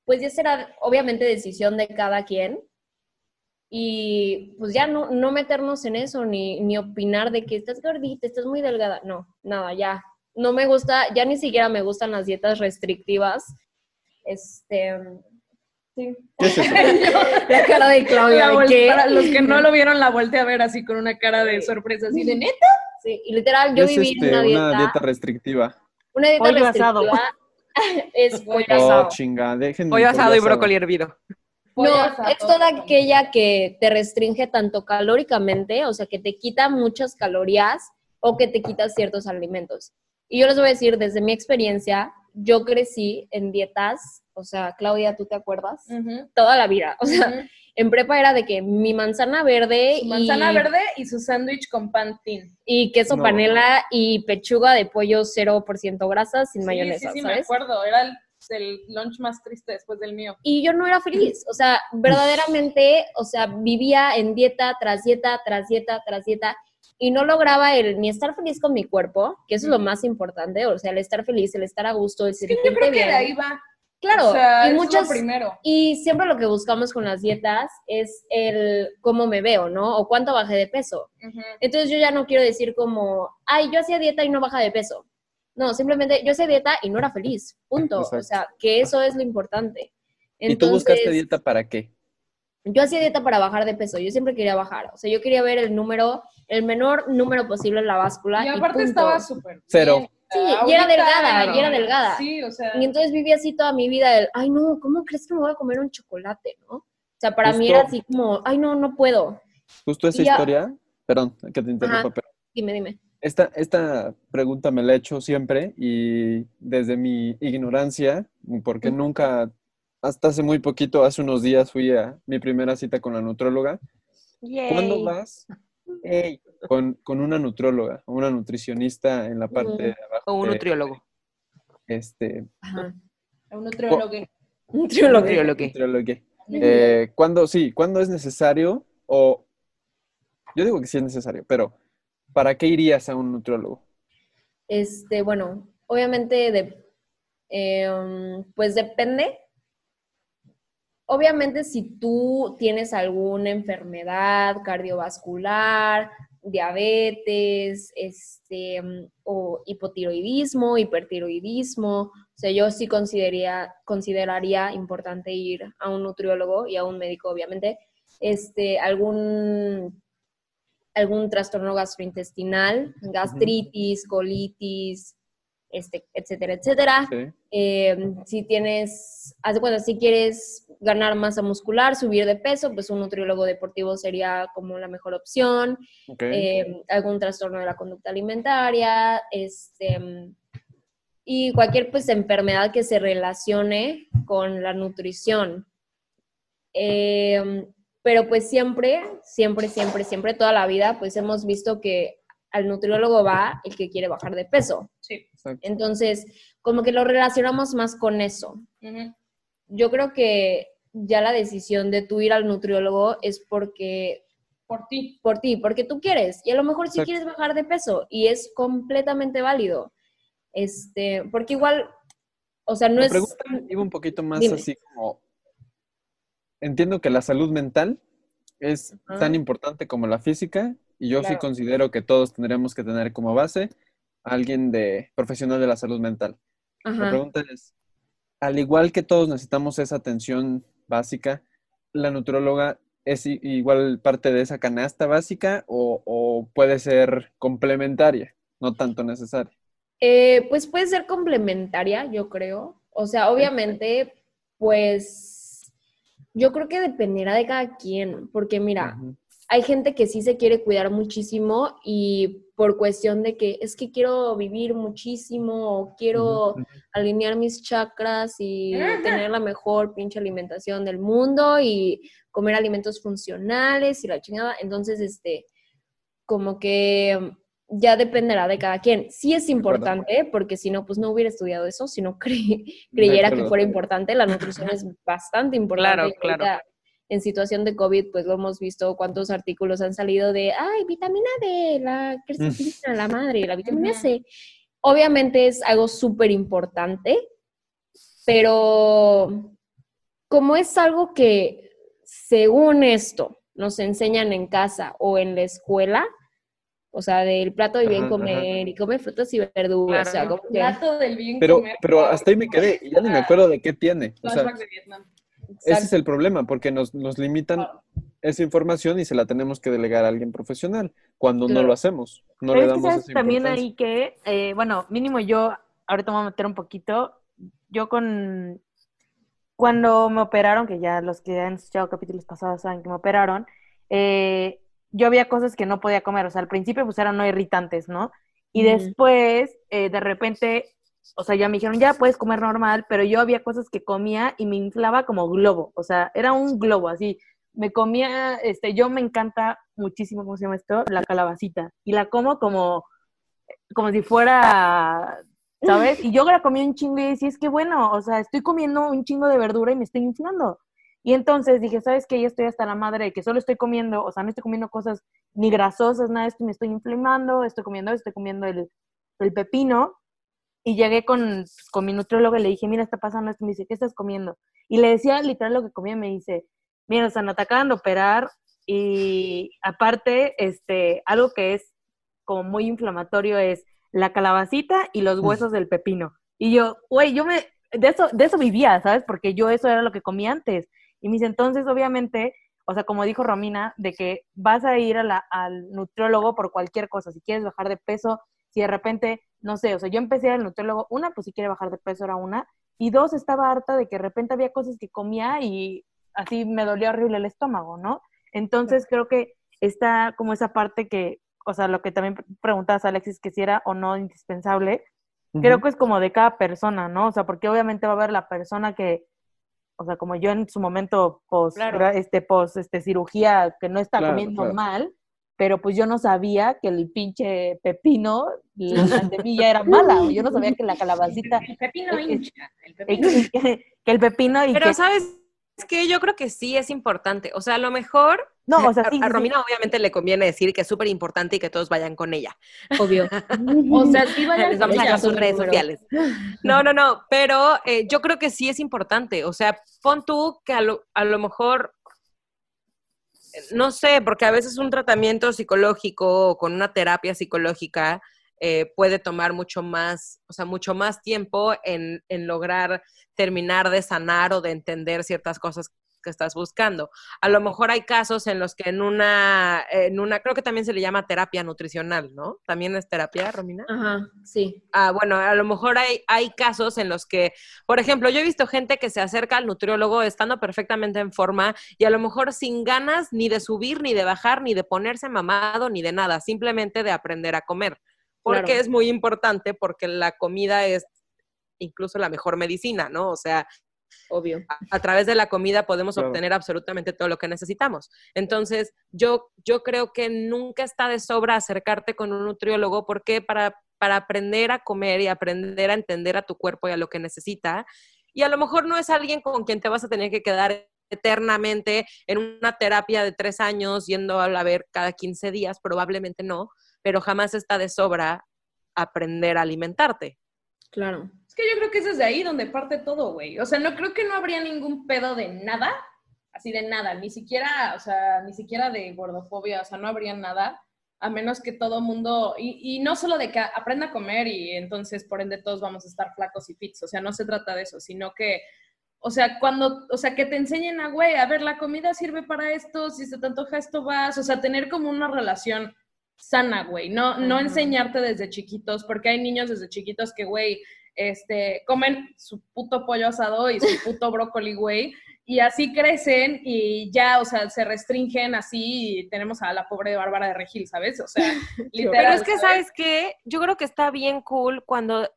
pues ya será obviamente decisión de cada quien. Y pues ya no, no meternos en eso, ni, ni opinar de que estás gordita, estás muy delgada. No, nada, ya. No me gusta, ya ni siquiera me gustan las dietas restrictivas. Este, ¿Qué es eso? la cara de Claudia. Para los que no lo vieron, la volteé a ver así con una cara de sorpresa, así de neta. Sí, y literal, yo viví este, una, dieta, una dieta restrictiva. Una dieta Pollo restrictiva. Asado. es pollo oh, asado. chinga, déjenme. Pollo asado y brócoli hervido. No, es toda aquella que te restringe tanto calóricamente, o sea, que te quita muchas calorías o que te quita ciertos alimentos. Y yo les voy a decir, desde mi experiencia, yo crecí en dietas o sea, Claudia, ¿tú te acuerdas? Toda la vida. O sea, en prepa era de que mi manzana verde. manzana verde y su sándwich con pan Y queso panela y pechuga de pollo 0% grasa sin mayonesa. Sí, sí, me acuerdo. Era el, lunch más triste después del mío. Y yo no era feliz. O sea, verdaderamente, o sea, vivía en dieta tras dieta, tras dieta, tras dieta. Y no lograba el ni estar feliz con mi cuerpo, que eso es lo más importante, o sea, el estar feliz, el estar a gusto, el sentirte bien. Que de ahí va Claro, y muchas primero. Y siempre lo que buscamos con las dietas es el cómo me veo, ¿no? O cuánto bajé de peso. Entonces yo ya no quiero decir como, ay, yo hacía dieta y no baja de peso. No, simplemente yo hacía dieta y no era feliz. Punto. O sea, que eso es lo importante. ¿Y tú buscaste dieta para qué? Yo hacía dieta para bajar de peso, yo siempre quería bajar, o sea, yo quería ver el número, el menor número posible en la báscula. Y aparte estaba súper. Cero. Sí, y era delgada, y era delgada. Sí, o sea. Y entonces viví así toda mi vida el, ay no, ¿cómo crees que me voy a comer un chocolate, no? O sea, para mí era así como, ay no, no puedo. Justo esa historia, perdón, que te interrumpa, pero... Dime, dime. Esta, esta pregunta me la he hecho siempre y desde mi ignorancia, porque nunca, hasta hace muy poquito, hace unos días fui a mi primera cita con la nutróloga. ¿Cuándo vas? Con, con, una nutróloga, una nutricionista en la parte de abajo. O un nutriólogo. Este. Un nutriólogo. Un nutriólogo. Eh, ¿Cuándo, sí, cuándo es necesario? O yo digo que sí es necesario, pero ¿para qué irías a un nutriólogo? Este, bueno, obviamente de, em, pues depende. Obviamente si tú tienes alguna enfermedad cardiovascular, diabetes, este, o hipotiroidismo, hipertiroidismo, o sea, yo sí consideraría, consideraría importante ir a un nutriólogo y a un médico, obviamente, este, algún algún trastorno gastrointestinal, gastritis, colitis, este, etcétera, etcétera. Eh, si tienes, haz de si quieres ganar masa muscular, subir de peso, pues un nutriólogo deportivo sería como la mejor opción. Eh, algún trastorno de la conducta alimentaria, este, y cualquier pues enfermedad que se relacione con la nutrición. Eh, pero pues siempre, siempre, siempre, siempre, toda la vida, pues hemos visto que al nutriólogo va el que quiere bajar de peso. Sí. Entonces, como que lo relacionamos más con eso. Yo creo que ya la decisión de tú ir al nutriólogo es porque... Por ti. Por ti, porque tú quieres. Y a lo mejor sí quieres bajar de peso y es completamente válido. Este, porque igual, o sea, no es... Pregunta un poquito más así como entiendo que la salud mental es tan importante como la física y yo sí considero que todos tendríamos que tener como base a alguien de profesional de la salud mental. La pregunta es, al igual que todos necesitamos esa atención básica, ¿la nutróloga es igual parte de esa canasta básica o, puede ser complementaria, no tanto necesaria? Eh, pues puede ser complementaria, yo creo. O sea, obviamente, pues yo creo que dependerá de cada quien, porque mira, hay gente que sí se quiere cuidar muchísimo y por cuestión de que es que quiero vivir muchísimo o quiero alinear mis chakras y tener la mejor pinche alimentación del mundo y comer alimentos funcionales y la chingada. Entonces, este, como que ya dependerá de cada quien. Sí es importante, porque si no, pues no hubiera estudiado eso, si no creyera que fuera importante. La nutrición es bastante importante. Claro, claro. En situación de COVID, pues lo hemos visto cuántos artículos han salido de, ay, vitamina D, la quercetina, la madre, la vitamina C. Obviamente es algo súper importante, pero como es algo que, según esto, nos enseñan en casa o en la escuela, o sea, del plato del bien comer y come frutas y verduras. O sea, como Plato del bien pero, comer. Pero hasta ahí me quedé y ya ni me acuerdo de qué tiene. O sea, de Vietnam. Ese es el problema, porque nos, nos limitan esa información y se la tenemos que delegar a alguien profesional cuando no lo hacemos. No le damos esa también ahí que, eh, bueno, mínimo yo, ahorita me voy a meter un poquito, yo con, cuando me operaron, que ya los que han escuchado capítulos pasados saben que me operaron, eh, yo había cosas que no podía comer, o sea, al principio pues eran no irritantes, ¿no? Y después, eh, de repente, o sea, ya me dijeron, ya puedes comer normal, pero yo había cosas que comía y me inflaba como globo, o sea, era un globo así. Me comía, este, yo me encanta muchísimo, ¿cómo se llama esto? La calabacita. Y la como como, como si fuera, ¿sabes? Y yo la comía un chingo y decía, es que bueno, o sea, estoy comiendo un chingo de verdura y me estoy inflando. Y entonces dije, ¿sabes qué? Ya estoy hasta la madre de que solo estoy comiendo, o sea, no estoy comiendo cosas ni grasosas, nada, esto me estoy inflamando, estoy comiendo, estoy comiendo el, el pepino. Y llegué con, con mi nutriólogo y le dije, mira, está pasando esto. Me dice, ¿qué estás comiendo? Y le decía literal lo que comía. Me dice, mira, o sea, no te acaban de operar. Y aparte, este, algo que es como muy inflamatorio es la calabacita y los huesos del pepino. Y yo, güey, yo me, de eso, de eso vivía, ¿sabes? Porque yo eso era lo que comía antes. Y me dice, entonces, obviamente, o sea, como dijo Romina, de que vas a ir a al nutriólogo por cualquier cosa, si quieres bajar de peso, si de repente, no sé, o sea, yo empecé al nutriólogo, una, pues si quiere bajar de peso era una, y dos, estaba harta de que de repente había cosas que comía y así me dolía horrible el estómago, ¿no? Entonces creo que está como esa parte que, o sea, lo que también preguntabas, Alexis, que si era o no indispensable, creo que es como de cada persona, ¿no? O sea, porque obviamente va a haber la persona que, o sea, como yo en su momento post, este, post este, cirugía, que no está comiendo mal, pero pues yo no sabía que el pinche pepino, la semilla era mala, yo no sabía que la calabacita... El pepino hincha, el pepino. Que, el pepino y Pero ¿sabes qué? Yo creo que sí es importante, o sea, a lo mejor no, o sea, a, Romina obviamente le conviene decir que es súper importante y que todos vayan con ella. Obvio. o sea, sí vayan Les vamos a sus redes sociales. No, no, no, pero eh, yo creo que sí es importante. O sea, pon tú que a lo, a lo mejor, no sé, porque a veces un tratamiento psicológico o con una terapia psicológica eh, puede tomar mucho más, o sea, mucho más tiempo en, en lograr terminar de sanar o de entender ciertas cosas que estás buscando. A lo mejor hay casos en los que en una, en una, creo que también se le llama terapia nutricional, ¿no? También es terapia, Romina. Ajá, sí. Ah, bueno, a lo mejor hay, hay casos en los que, por ejemplo, yo he visto gente que se acerca al nutriólogo estando perfectamente en forma y a lo mejor sin ganas ni de subir, ni de bajar, ni de ponerse mamado, ni de nada, simplemente de aprender a comer. Porque es muy importante, porque la comida es incluso la mejor medicina, ¿no? O sea, Obvio. A, través de la comida podemos obtener absolutamente todo lo que necesitamos. Entonces, yo, yo creo que nunca está de sobra acercarte con un nutriólogo porque para, para aprender a comer y aprender a entender a tu cuerpo y a lo que necesita. Y a lo mejor no es alguien con quien te vas a tener que quedar eternamente en una terapia de tres años yendo a ver cada 15 días, probablemente no, pero jamás está de sobra aprender a alimentarte. Claro que yo creo que es desde ahí donde parte todo, güey. O sea, no creo que no habría ningún pedo de nada, así de nada, ni siquiera, o sea, ni siquiera de gordofobia, o sea, no habría nada, a menos que todo mundo, y, y no solo de que aprenda a comer y entonces por ende todos vamos a estar flacos y fits, o sea, no se trata de eso, sino que o sea, cuando, o sea, que te enseñen a, güey, a ver, la comida sirve para esto, si se te antoja esto vas, o sea, tener como una relación sana, güey, no, no enseñarte desde chiquitos, porque hay niños desde chiquitos que, güey, este, comen su puto pollo asado y su puto brócoli, güey, y así crecen y ya, o sea, se restringen así y tenemos a la pobre Bárbara de Regil, ¿sabes? O sea, literal. Pero es que, ¿sabes, qué? Yo creo que está bien cool cuando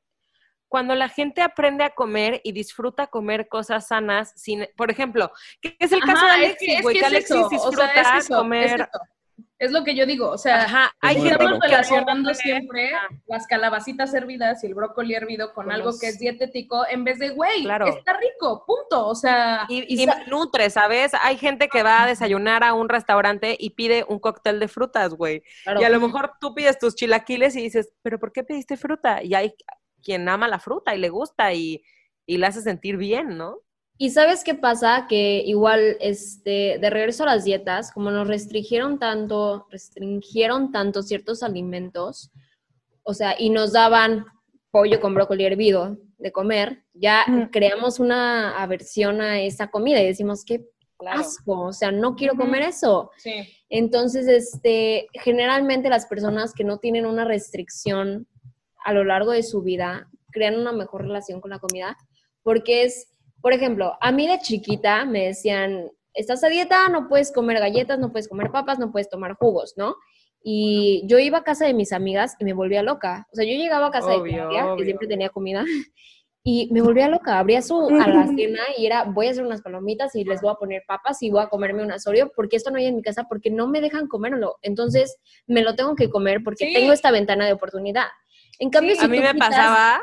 cuando la gente aprende a comer y disfruta comer cosas sanas, sin, por ejemplo, que es el caso de Alexis, güey, que, Alexis disfruta comer es lo que yo digo, o sea, hay gente relacionando siempre las calabacitas hervidas y el brócoli hervido con, algo que es dietético en vez de, güey, está rico, punto, o sea. Y, nutre, ¿sabes? Hay gente que va a desayunar a un restaurante y pide un cóctel de frutas, güey. Y a lo mejor tú pides tus chilaquiles y dices, ¿pero por qué pediste fruta? Y hay quien ama la fruta y le gusta y, y le hace sentir bien, ¿no? Y sabes qué pasa? Que igual, este, de regreso a las dietas, como nos restringieron tanto, restringieron tanto ciertos alimentos, o sea, y nos daban pollo con brócoli hervido de comer, ya creamos una aversión a esa comida y decimos, qué asco, o sea, no quiero comer eso. Entonces, este, generalmente las personas que no tienen una restricción a lo largo de su vida crean una mejor relación con la comida porque es por ejemplo, a mí de chiquita me decían, estás a dieta, no puedes comer galletas, no puedes comer papas, no puedes tomar jugos, ¿no? Y yo iba a casa de mis amigas y me volvía loca. O sea, yo llegaba a casa de mi tía, que siempre tenía comida, y me volvía loca. Abría su a la cena y era, voy a hacer unas palomitas y les voy a poner papas y voy a comerme un asorio, porque esto no hay en mi casa, porque no me dejan comérmelo. Entonces, me lo tengo que comer porque tengo esta ventana de oportunidad. En cambio, si a mí me pasaba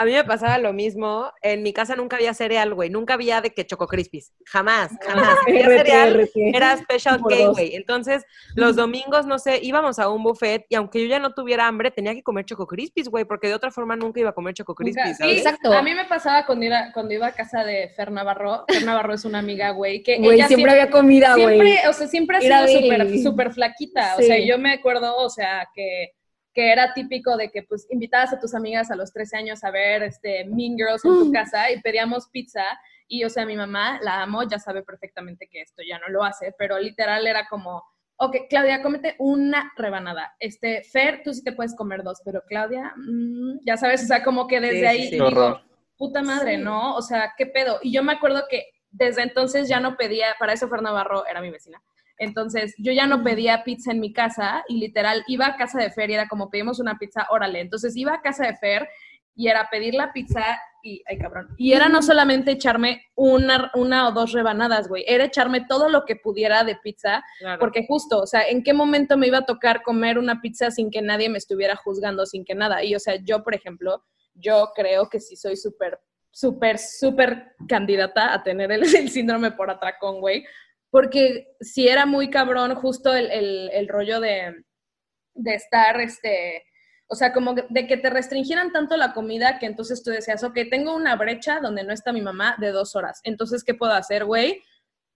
a mí me pasaba lo mismo. En mi casa nunca había cereal, güey. Nunca había de que Choco Crispies. Jamás, jamás. Había cereal, era Special K, güey. Entonces, los domingos, no sé, íbamos a un buffet y aunque yo ya no tuviera hambre, tenía que comer Choco Crispies, güey, porque de otra forma nunca iba a comer Choco Crispies. Sí, exacto. A mí me pasaba cuando iba, cuando iba a casa de Fer Navarro. Fer Navarro es una amiga, güey, que güey, siempre, había comida, güey. Siempre, o sea, siempre ha sido súper, súper flaquita. O sea, yo me acuerdo, o sea, que que era típico de que pues invitabas a tus amigas a los 13 años a ver este Mean Girls en tu Mm. casa y pedíamos pizza y o sea, mi mamá la amo, ya sabe perfectamente que esto ya no lo hace, pero literal era como, ok, Claudia, cómete una rebanada. Este, Fer, tú sí te puedes comer dos, pero Claudia, mm, ya sabes, o sea, como que desde Sí, ahí sí, sí. digo, Horror. puta madre, Sí. ¿no? O sea, ¿qué pedo? Y yo me acuerdo que desde entonces ya no pedía, para eso Fer Navarro era mi vecina. Entonces, yo ya no pedía pizza en mi casa y literal iba a casa de Fer y era como pedimos una pizza, órale. Entonces iba a casa de Fer y era pedir la pizza y, ay cabrón, y era no solamente echarme una, una o dos rebanadas, güey, era echarme todo lo que pudiera de pizza, Claro. porque justo, o sea, ¿en qué momento me iba a tocar comer una pizza sin que nadie me estuviera juzgando, sin que nada? Y, o sea, yo, por ejemplo, yo creo que sí soy súper, súper, súper candidata a tener el, el síndrome por atracón, güey, porque si era muy cabrón justo el, el- rollo de, de estar, este, o sea, como de que te restringieran tanto la comida que entonces tú decías, ok, tengo una brecha donde no está mi mamá de dos horas, entonces, ¿qué puedo hacer, güey?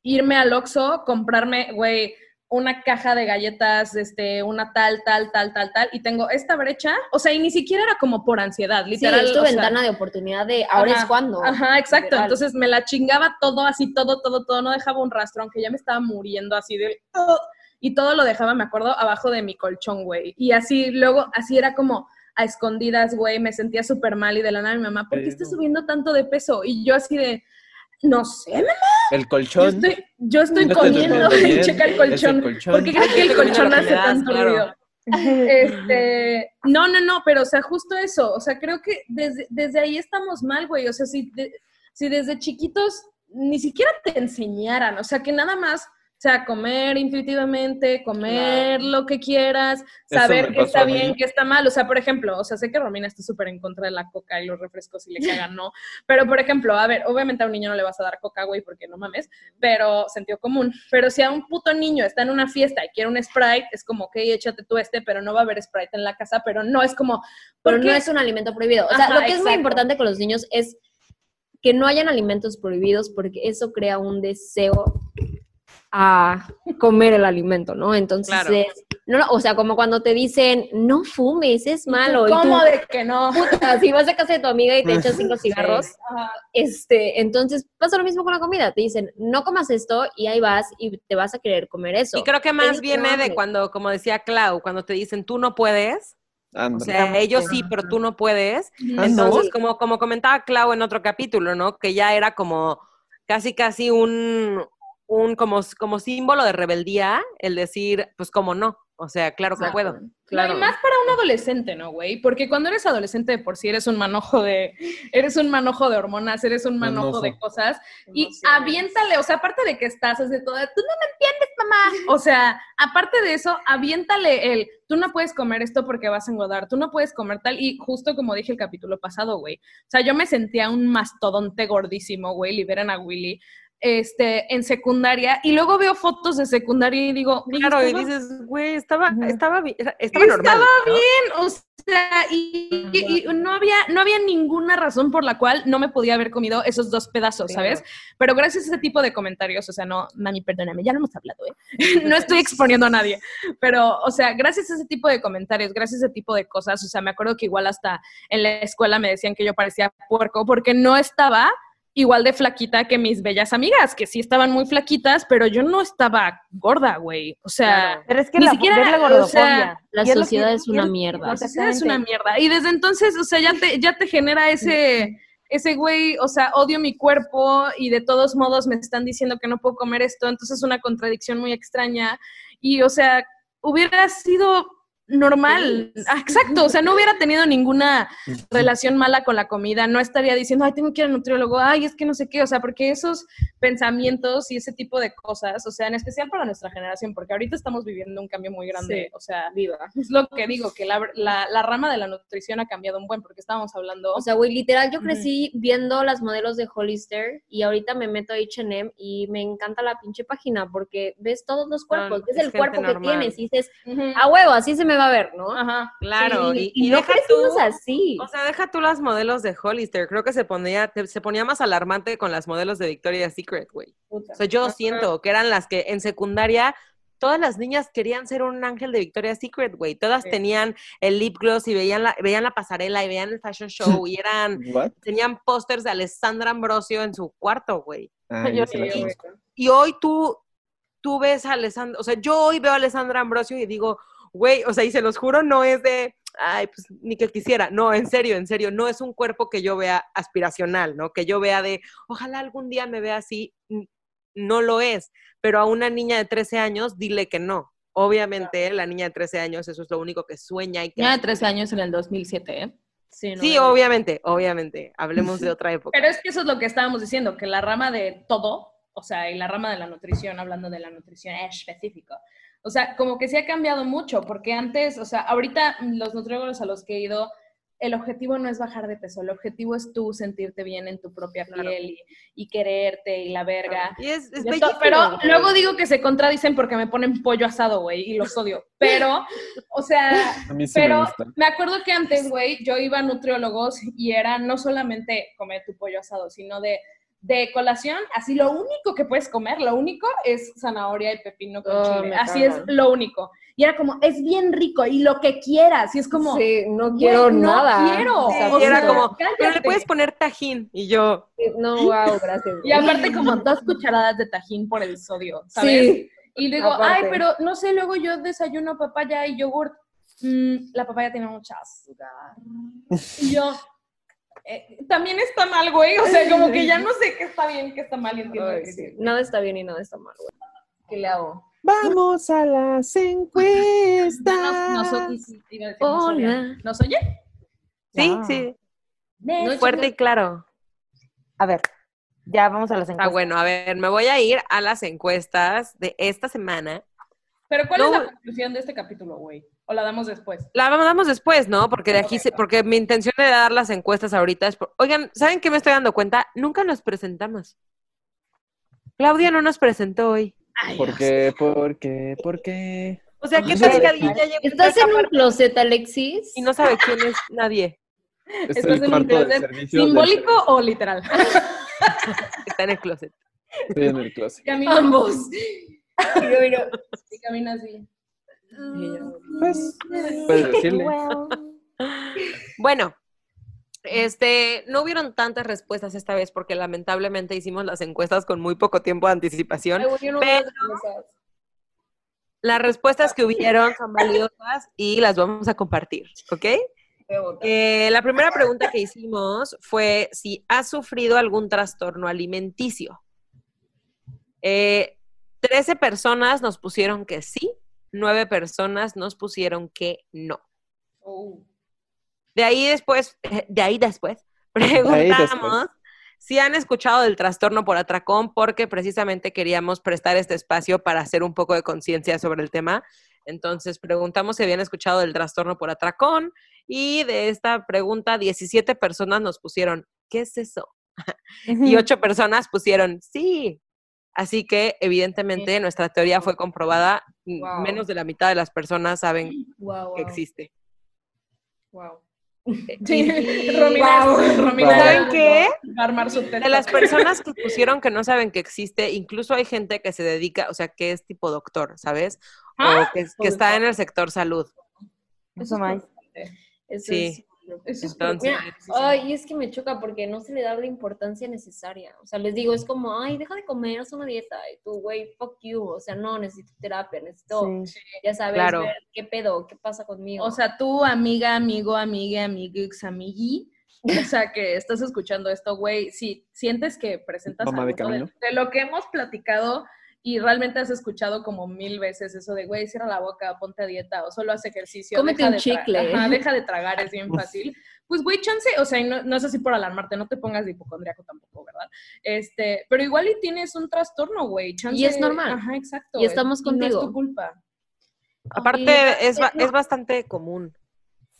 Irme al Oxxo, comprarme, güey, una caja de galletas, este, una tal, tal, tal, tal, tal, y tengo esta brecha, o sea, y ni siquiera era como por ansiedad, Sí, literal. es tu sea, ventana de oportunidad de ahora Ajá, es cuando. Ajá, exacto. literal. Entonces me la chingaba todo, así, todo, todo, todo. No dejaba un rastro, aunque ya me estaba muriendo así de. "Ugh", Y todo lo dejaba, me acuerdo, abajo de mi colchón, güey. Y así, luego, así era como a escondidas, güey. Me sentía súper mal y de la nada mi mamá, ¿por qué estás subiendo tanto de peso? Y yo así de. No sé, mamá, El yo colchón. estoy, yo estoy No estoy comiendo y checa el colchón. el colchón. ¿Por qué crees que el colchón hace tanto claro. ruido? Este, no, no, no, pero o sea, justo eso, o sea, creo que desde, desde ahí estamos mal, güey, o sea, si, de- si desde chiquitos ni siquiera te enseñaran, o sea, que nada más, sea, comer intuitivamente, comer lo que quieras, saber qué está bien, qué está mal, o sea, por ejemplo, o sea, sé que Romina está súper en contra de la coca y los refrescos y le cagan, no, pero por ejemplo, a ver, obviamente a un niño no le vas a dar coca, güey, porque no mames, pero sentido común. Pero si a un puto niño está en una fiesta y quiere un Sprite, es como, ok, échate tú este, pero no va a haber Sprite en la casa, pero no es como, pero ¿por no es un alimento prohibido. O sea, Ajá, lo que es muy importante con los niños es que no hayan alimentos prohibidos porque eso crea un deseo a comer el alimento, ¿no? Entonces, Claro. es- no, no, o sea, como cuando te dicen, no fumes, es malo. y tú, ¿Cómo de que no? puta, si vas a casa de tu amiga y te echas cinco cigarros, este, entonces pasa lo mismo con la comida. Te dicen, no comas esto y ahí vas y te vas a querer comer eso. Y creo que más viene no de cuando, como decía Clau, cuando te dicen tú no puedes, o sea, ellos sí, pero tú no puedes. Ah, Entonces, como, como comentaba Clau en otro capítulo, ¿no? Que ya era como casi, casi un, un como, como símbolo de rebeldía el decir, pues, como no. O sea, claro que puedo. No, y más para un adolescente, ¿no, güey? Porque cuando eres adolescente de por sí eres un manojo de, eres un manojo de hormonas, eres un manojo Manojo. de cosas. Y aviéntale, o sea, aparte de que estás así de todo, tú no me entiendes, mamá. O sea, aparte de eso, aviéntale el, tú no puedes comer esto porque vas a engordar, tú no puedes comer tal. Y justo como dije el capítulo pasado, güey. O sea, yo me sentía un mastodonte gordísimo, güey, liberan a Willy. Este, en secundaria, y luego veo fotos de secundaria y digo, Claro, y estaba- dices, güey, estaba, estaba, estaba normal. Estaba ¿no? bien, o sea, y, y- y no había, no había ninguna razón por la cual no me podía haber comido esos dos pedazos, Claro. ¿sabes? Pero gracias a ese tipo de comentarios, o sea, no, mami, perdóname, ya lo hemos hablado, ¿eh? no estoy exponiendo a nadie, pero, o sea, gracias a ese tipo de comentarios, gracias a ese tipo de cosas, o sea, me acuerdo que igual hasta en la escuela me decían que yo parecía puerco porque no estaba igual de flaquita que mis bellas amigas, que sí estaban muy flaquitas, pero yo no estaba gorda, güey. O sea, Claro. Pero es que Ni la, siquiera, la o gordofobia. sea, La Y es lo que- sociedad es y una es- mierda. la sociedad es una mierda. Y desde entonces, o sea, ya te, ya te genera ese, ese güey, o sea, odio mi cuerpo y de todos modos me están diciendo que no puedo comer esto, entonces es una contradicción muy extraña. Y, o sea, hubiera sido normal. Ah, exacto, o sea, no hubiera tenido ninguna relación mala con la comida, no estaría diciendo, ay, tengo que ir al nutriólogo, ay, es que no sé qué, o sea, porque esos pensamientos y ese tipo de cosas, o sea, en especial para nuestra generación, porque ahorita estamos viviendo un cambio muy grande, Sí. o sea, es lo que digo, que la, la, la rama de la nutrición ha cambiado un buen, porque estábamos hablando... O sea, güey, literal, yo crecí viendo las modelos de Hollister y ahorita me meto a H&M y me encanta la pinche página porque ves todos los cuerpos, ves es el cuerpo que tienes y dices, Ujú. a huevo, así se me va a ver, ¿no? Ajá. Claro, Sí, y, y no deja tú, así. o sea, deja tú las modelos de Hollister, creo que se ponía, te- se ponía más alarmante con las modelos de Victoria's Secret, güey. O sea, yo siento que eran las que en secundaria todas las niñas querían ser un ángel de Victoria's Secret, güey. Todas tenían el lip gloss y veían la, veían la pasarela y veían el fashion show y eran, tenían pósters de Alessandra Ambrosio en su cuarto, güey. Ah, y, y hoy tú, tú ves a Alessandra, o sea, yo hoy veo a Alessandra Ambrosio y digo, güey, o sea, y se los juro, no es de, ay, pues ni que quisiera. No, en serio, en serio, no es un cuerpo que yo vea aspiracional, ¿no? Que yo vea de, ojalá algún día me vea así. No lo es, pero a una niña de 13 años, dile que no. Obviamente, la niña de 13 años, eso es lo único que sueña. Y que... Niña de 13 años en el 2007, ¿eh? Sí, sí obviamente, obviamente. Hablemos de otra época. Pero es que eso es lo que estábamos diciendo, que la rama de todo, o sea, y la rama de la nutrición, hablando de la nutrición específico, o sea, como que sí ha cambiado mucho, porque antes, o sea, ahorita los nutriólogos a los que he ido, el objetivo no es bajar de peso, el objetivo es tú sentirte bien en tu propia piel y, quererte y la verga. Y es, pero luego digo que se contradicen porque me ponen pollo asado, güey, y los odio. Pero, o sea, pero me, acuerdo que antes, güey, yo iba a nutriólogos y era no solamente comer tu pollo asado, sino de de colación, así lo único que puedes comer, lo único es zanahoria y pepino con oh, chile. Así es lo único. Y era como, es bien rico y lo que quieras. Y es como, sí, no quiero nada. No quiero. o era como, pero le puedes poner tajín. Y yo, no, wow, gracias. Y aparte, como dos cucharadas de tajín por el sodio, ¿sabes? Sí. Y digo, ay, pero no sé, luego yo desayuno papaya y yogurt. Mm, la papaya tiene mucha azúcar. Y yo, eh, también está mal, güey. O sea, como que ya no sé qué está bien, qué está mal. entiendo Nada está bien y nada está mal, güey. ¿Qué le hago? Vamos a las encuestas. No, no, ¿Nos oye? Sí, sí. Fuerte y claro. A ver, ya vamos a las ah, encuestas. Ah, bueno, a ver, me voy a ir a las encuestas de esta semana. Pero ¿cuál es la conclusión de este capítulo, güey? ¿O la damos después? La damos después, ¿no? Porque de aquí, porque mi intención de dar las encuestas ahorita es, oigan, ¿saben qué me estoy dando cuenta? Nunca nos presentamos. Claudia no nos presentó hoy. ¿Por qué? ¿Por qué? ¿Por qué? O sea, ¿qué tal que alguien ya llegó? ¿Estás en un closet, Alexis? Y no sabe quién es nadie. ¿Estás en un closet simbólico o literal? Está en el closet. Estoy en el closet. Ambos. Y camina así. Pues, puedes decirle. Bueno, este, no hubieron tantas respuestas esta vez porque lamentablemente hicimos las encuestas con muy poco tiempo de anticipación. pero las respuestas que hubieron son valiosas y las vamos a compartir, ¿ok? Eh, la primera pregunta que hicimos fue si has sufrido algún trastorno alimenticio. Eh, 13 personas nos pusieron que sí, 9 personas nos pusieron que no. Oh. De ahí después, de ahí después, preguntamos si han escuchado del trastorno por atracón, porque precisamente queríamos prestar este espacio para hacer un poco de conciencia sobre el tema. Entonces preguntamos si habían escuchado del trastorno por atracón y de esta pregunta 17 personas nos pusieron, ¿qué es eso? y 8 personas pusieron, sí, Así que evidentemente nuestra teoría fue comprobada. Menos de la mitad de las personas saben que existe. Wow. Eh, sí, ¿Saben qué? De las personas que pusieron que no saben que existe, incluso hay gente que se dedica, o sea, que es tipo doctor, ¿sabes? O ¿Ah? que, está en el sector salud. Eso más. sí. Entonces, ay, es que me choca porque no se le da la importancia necesaria. O sea, les digo, es como, ay, deja de comer, haz una dieta. Y tú, güey, fuck you. O sea, no, necesito terapia, necesito, ya sabes, ver qué pedo, qué pasa conmigo. O sea, tú, amiga, amigo, amiga, amiguix, amigui, o sea, que estás escuchando esto, güey, si sientes que presentas algo de lo que hemos platicado y realmente has escuchado como mil veces eso de, güey, cierra la boca, ponte a dieta o solo haz ejercicio. Cómete deja un de chicle. Ajá, deja de tragar, es bien fácil. Pues, güey, chance, o sea, no, no, es así por alarmarte, no te pongas de hipocondriaco tampoco, ¿verdad? Este, pero igual y tienes un trastorno, güey, chance. Y es normal. Ajá, exacto. Y estamos contigo. no es tu culpa. Aparte, es, es bastante común.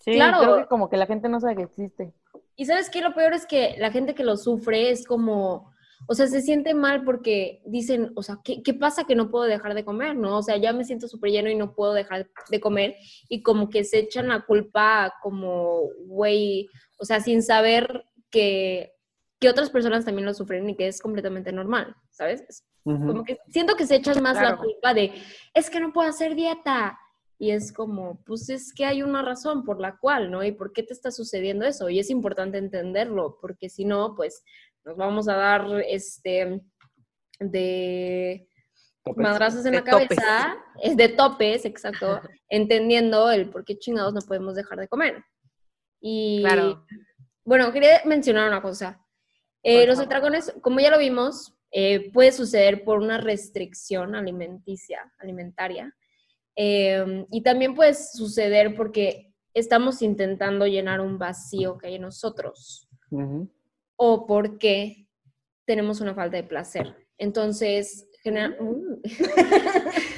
Sí, claro. Creo que como que la gente no sabe que existe. Y ¿sabes qué? Lo peor es que la gente que lo sufre es como o sea, se siente mal porque dicen, o sea, ¿qué, ¿qué, pasa que no puedo dejar de comer, no? O sea, ya me siento súper lleno y no puedo dejar de comer y como que se echan la culpa como, güey, o sea, sin saber que, que otras personas también lo sufren y que es completamente normal, ¿sabes? como que siento que se echan más la culpa de, es que no puedo hacer dieta. Y es como, pues es que hay una razón por la cual, ¿no? ¿Y por qué te está sucediendo eso? Y es importante entenderlo, porque si no, pues nos vamos a dar este de madrazos en la cabeza, es de topes, exacto, entendiendo el por qué chingados no podemos dejar de comer. Y claro. bueno, quería mencionar una cosa. Eh, los atracones, como ya lo vimos, eh, puede suceder por una restricción alimenticia, alimentaria. Em, y también puede suceder porque estamos intentando llenar un vacío que hay en nosotros. O porque tenemos una falta de placer. Entonces, general...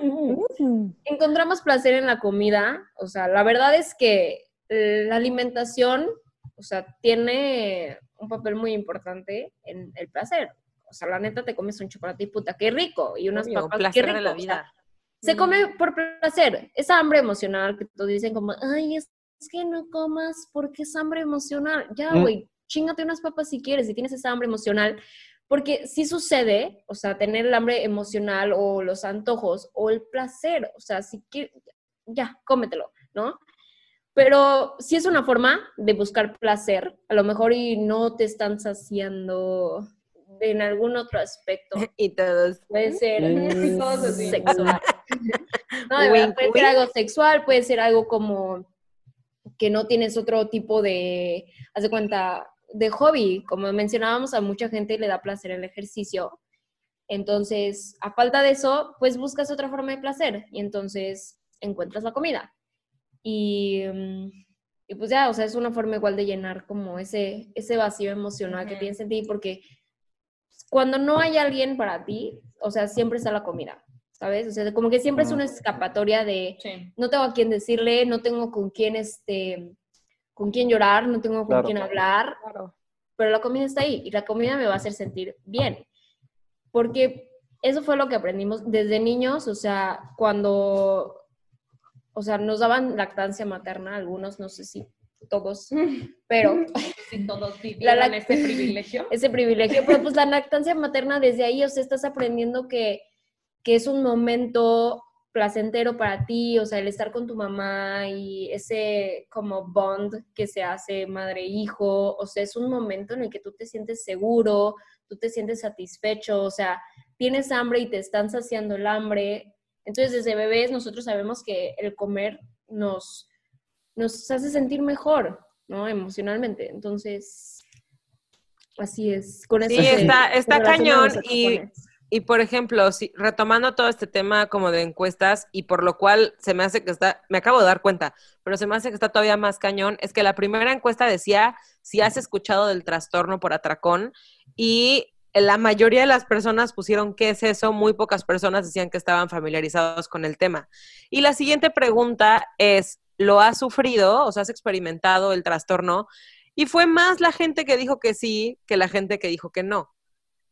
Uh. encontramos placer en la comida. O sea, la verdad es que la alimentación, o sea, tiene un papel muy importante en el placer. O sea, la neta te comes un chocolate y puta, qué rico. Y unas papas, qué rico. De la vida. se come por placer. Esa hambre emocional que todos dicen como, ay, es, que no comas porque es hambre emocional. Ya, mm. güey, chingate unas papas si quieres, si tienes esa hambre emocional. Porque sí sucede, o sea, tener el hambre emocional o los antojos o el placer, o sea, si quieres, ya, cómetelo, ¿no? Pero sí es una forma de buscar placer, a lo mejor y no te están saciando en algún otro aspecto. Y todos. Puede ser sexual. no, de verdad, puede ser algo sexual, puede ser algo como que no tienes otro tipo de, haz de cuenta, de hobby. Como mencionábamos, a mucha gente le da placer el ejercicio. Entonces, a falta de eso, pues buscas otra forma de placer y entonces encuentras la comida. Y, mm, y pues ya, o sea, es una forma igual de llenar como ese, ese vacío emocional que tienes en ti, porque cuando no hay alguien para ti, o sea, siempre está la comida, ¿sabes? O sea, como que siempre es una escapatoria de no tengo a quién decirle, no tengo con quién este con quién llorar, no tengo con quién hablar, pero la comida está ahí y la comida me va a hacer sentir bien. Porque eso fue lo que aprendimos desde niños, o sea, cuando, o sea, nos daban lactancia materna, algunos, no sé si todos, pero... Si todos vivieron ese privilegio. Ese privilegio, pero pues la lactancia materna desde ahí, o sea, estás aprendiendo que, que es un momento placentero para ti, o sea, el estar con tu mamá y ese como bond que se hace madre-hijo, o sea, es un momento en el que tú te sientes seguro, tú te sientes satisfecho, o sea, tienes hambre y te están saciando el hambre. Entonces, desde bebés nosotros sabemos que el comer nos, nos hace sentir mejor, ¿no? Emocionalmente. Entonces, así es. Con eso sí, está, está cañón y y por ejemplo, si, retomando todo este tema como de encuestas, y por lo cual se me hace que está, me acabo de dar cuenta, pero se me hace que está todavía más cañón, es que la primera encuesta decía si has escuchado del trastorno por atracón, y la mayoría de las personas pusieron qué es eso, muy pocas personas decían que estaban familiarizados con el tema. Y la siguiente pregunta es, ¿lo has sufrido? O sea, ¿has experimentado el trastorno? Y fue más la gente que dijo que sí que la gente que dijo que no.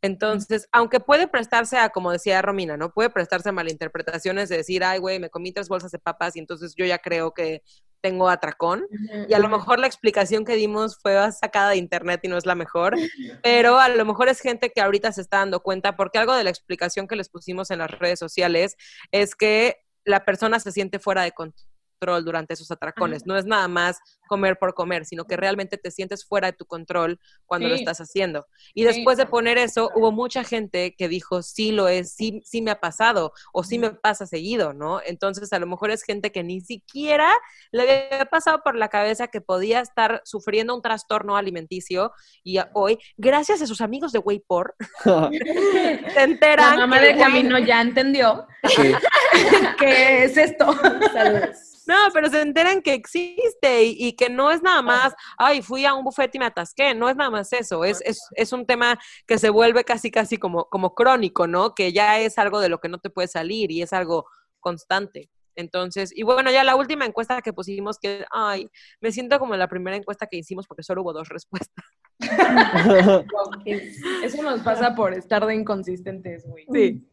Entonces, aunque puede prestarse a, como decía Romina, ¿no? Puede prestarse a malinterpretaciones de decir, ay, güey, me comí tres bolsas de papas y entonces yo ya creo que tengo atracón. Y a lo mejor la explicación que dimos fue sacada de internet y no es la mejor, pero a lo mejor es gente que ahorita se está dando cuenta, porque algo de la explicación que les pusimos en las redes sociales es que la persona se siente fuera de control control durante esos atracones. No es nada más comer por comer, sino que realmente te sientes fuera de tu control cuando lo estás haciendo. Y después de poner eso, hubo mucha gente que dijo, sí lo es, sí, sí me ha pasado o sí me pasa seguido, ¿no? Entonces, a lo mejor es gente que ni siquiera le había pasado por la cabeza que podía estar sufriendo un trastorno alimenticio y hoy, gracias a sus amigos de Waypor, se enteran. La mamá de camino ya entendió que es esto. Saludos. No, pero se enteran que existe y, que no es nada más, ay, fui a un buffet y me atasqué, no es nada más eso, es, es, es un tema que se vuelve casi, casi como, como crónico, ¿no? Que ya es algo de lo que no te puede salir y es algo constante. Entonces, y bueno, ya la última encuesta que pusimos, que, ay, me siento como la primera encuesta que hicimos porque solo hubo dos respuestas. Eso nos pasa por estar de inconsistentes, güey. Sí.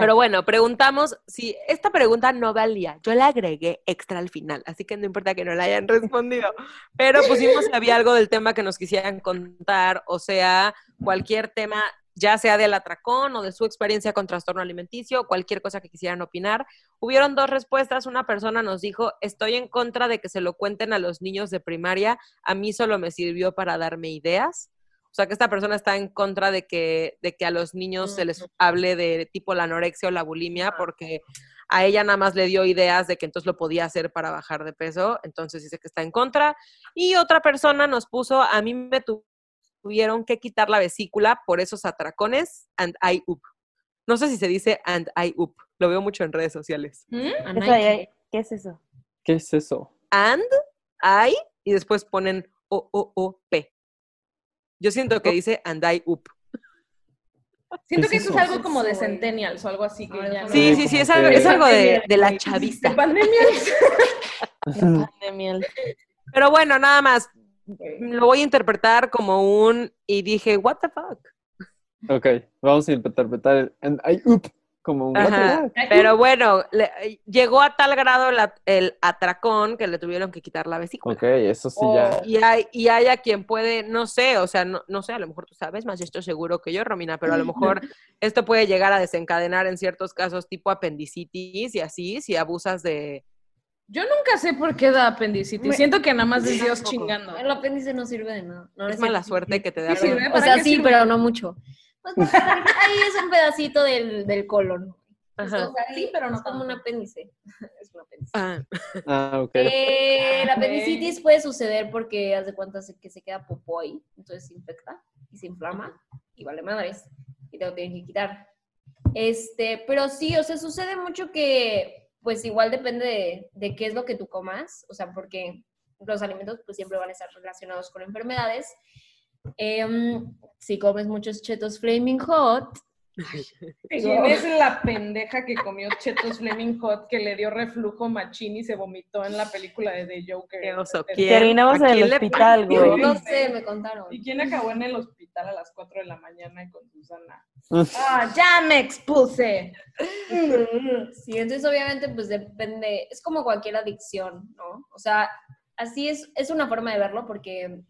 Pero bueno, preguntamos si esta pregunta no valía. Yo la agregué extra al final, así que no importa que no la hayan respondido. Pero pusimos si había algo del tema que nos quisieran contar, o sea, cualquier tema, ya sea del atracón o de su experiencia con trastorno alimenticio, cualquier cosa que quisieran opinar. Hubieron dos respuestas. Una persona nos dijo, estoy en contra de que se lo cuenten a los niños de primaria. A mí solo me sirvió para darme ideas. O sea, que esta persona está en contra de que, de que a los niños se les hable de tipo la anorexia o la bulimia, porque a ella nada más le dio ideas de que entonces lo podía hacer para bajar de peso, entonces dice que está en contra. Y otra persona nos puso, a mí me tuvieron que quitar la vesícula por esos atracones and I up. No sé si se dice and I up, lo veo mucho en redes sociales. ¿Mm? ¿Qué es eso? ¿Qué es eso? And I y después ponen O, O, O, P. Yo siento que dice and I up. Siento que eso es algo como de centennials o algo así. Que ya sí, sí, sí, es algo, es algo de, de la chavista. De pandemias. Pero bueno, nada más. Lo voy a interpretar como un y dije, what the fuck. Ok, vamos a interpretar el and I up como un Pero bueno, le, llegó a tal grado la, el atracón que le tuvieron que quitar la vesícula. Ok, eso sí ya. Y hay, y hay a quien puede, no sé, o sea, no, no sé, a lo mejor tú sabes más esto seguro que yo, Romina, pero a lo mejor esto puede llegar a desencadenar en ciertos casos tipo apendicitis y así, si abusas de... Yo nunca sé por qué da apendicitis. Siento que nada más es Dios chingando. El apéndice no sirve de nada. No es mala suerte que te da. Sí, o sea, sí, pero no mucho. Pues, pues ahí es un pedacito del, del colon. Ajá. O sea, sí, pero no como un apéndice. es un apéndice. Ah, ah ok. Eh, la apendicitis puede suceder porque haz de cuenta que se queda popó ahí, entonces se infecta y se inflama y vale madres y te lo tienen que quitar. Este, pero sí, o sea, sucede mucho que pues igual depende de, de qué es lo que tú comas, o sea, porque los alimentos pues siempre van a estar relacionados con enfermedades eh, si comes muchos chetos Flaming Hot. ¿Quién es la pendeja que comió chetos Flaming Hot que le dio reflujo machín y se vomitó en la película de The Joker? Qué oso, Terminamos en el hospital, güey. No sé, me contaron. ¿Y quién acabó en el hospital a las 4 de la mañana con Susana? ¡Ah, ya me expuse! Sí, entonces obviamente pues depende, es como cualquier adicción, ¿no? O sea, así es, es una forma de verlo porque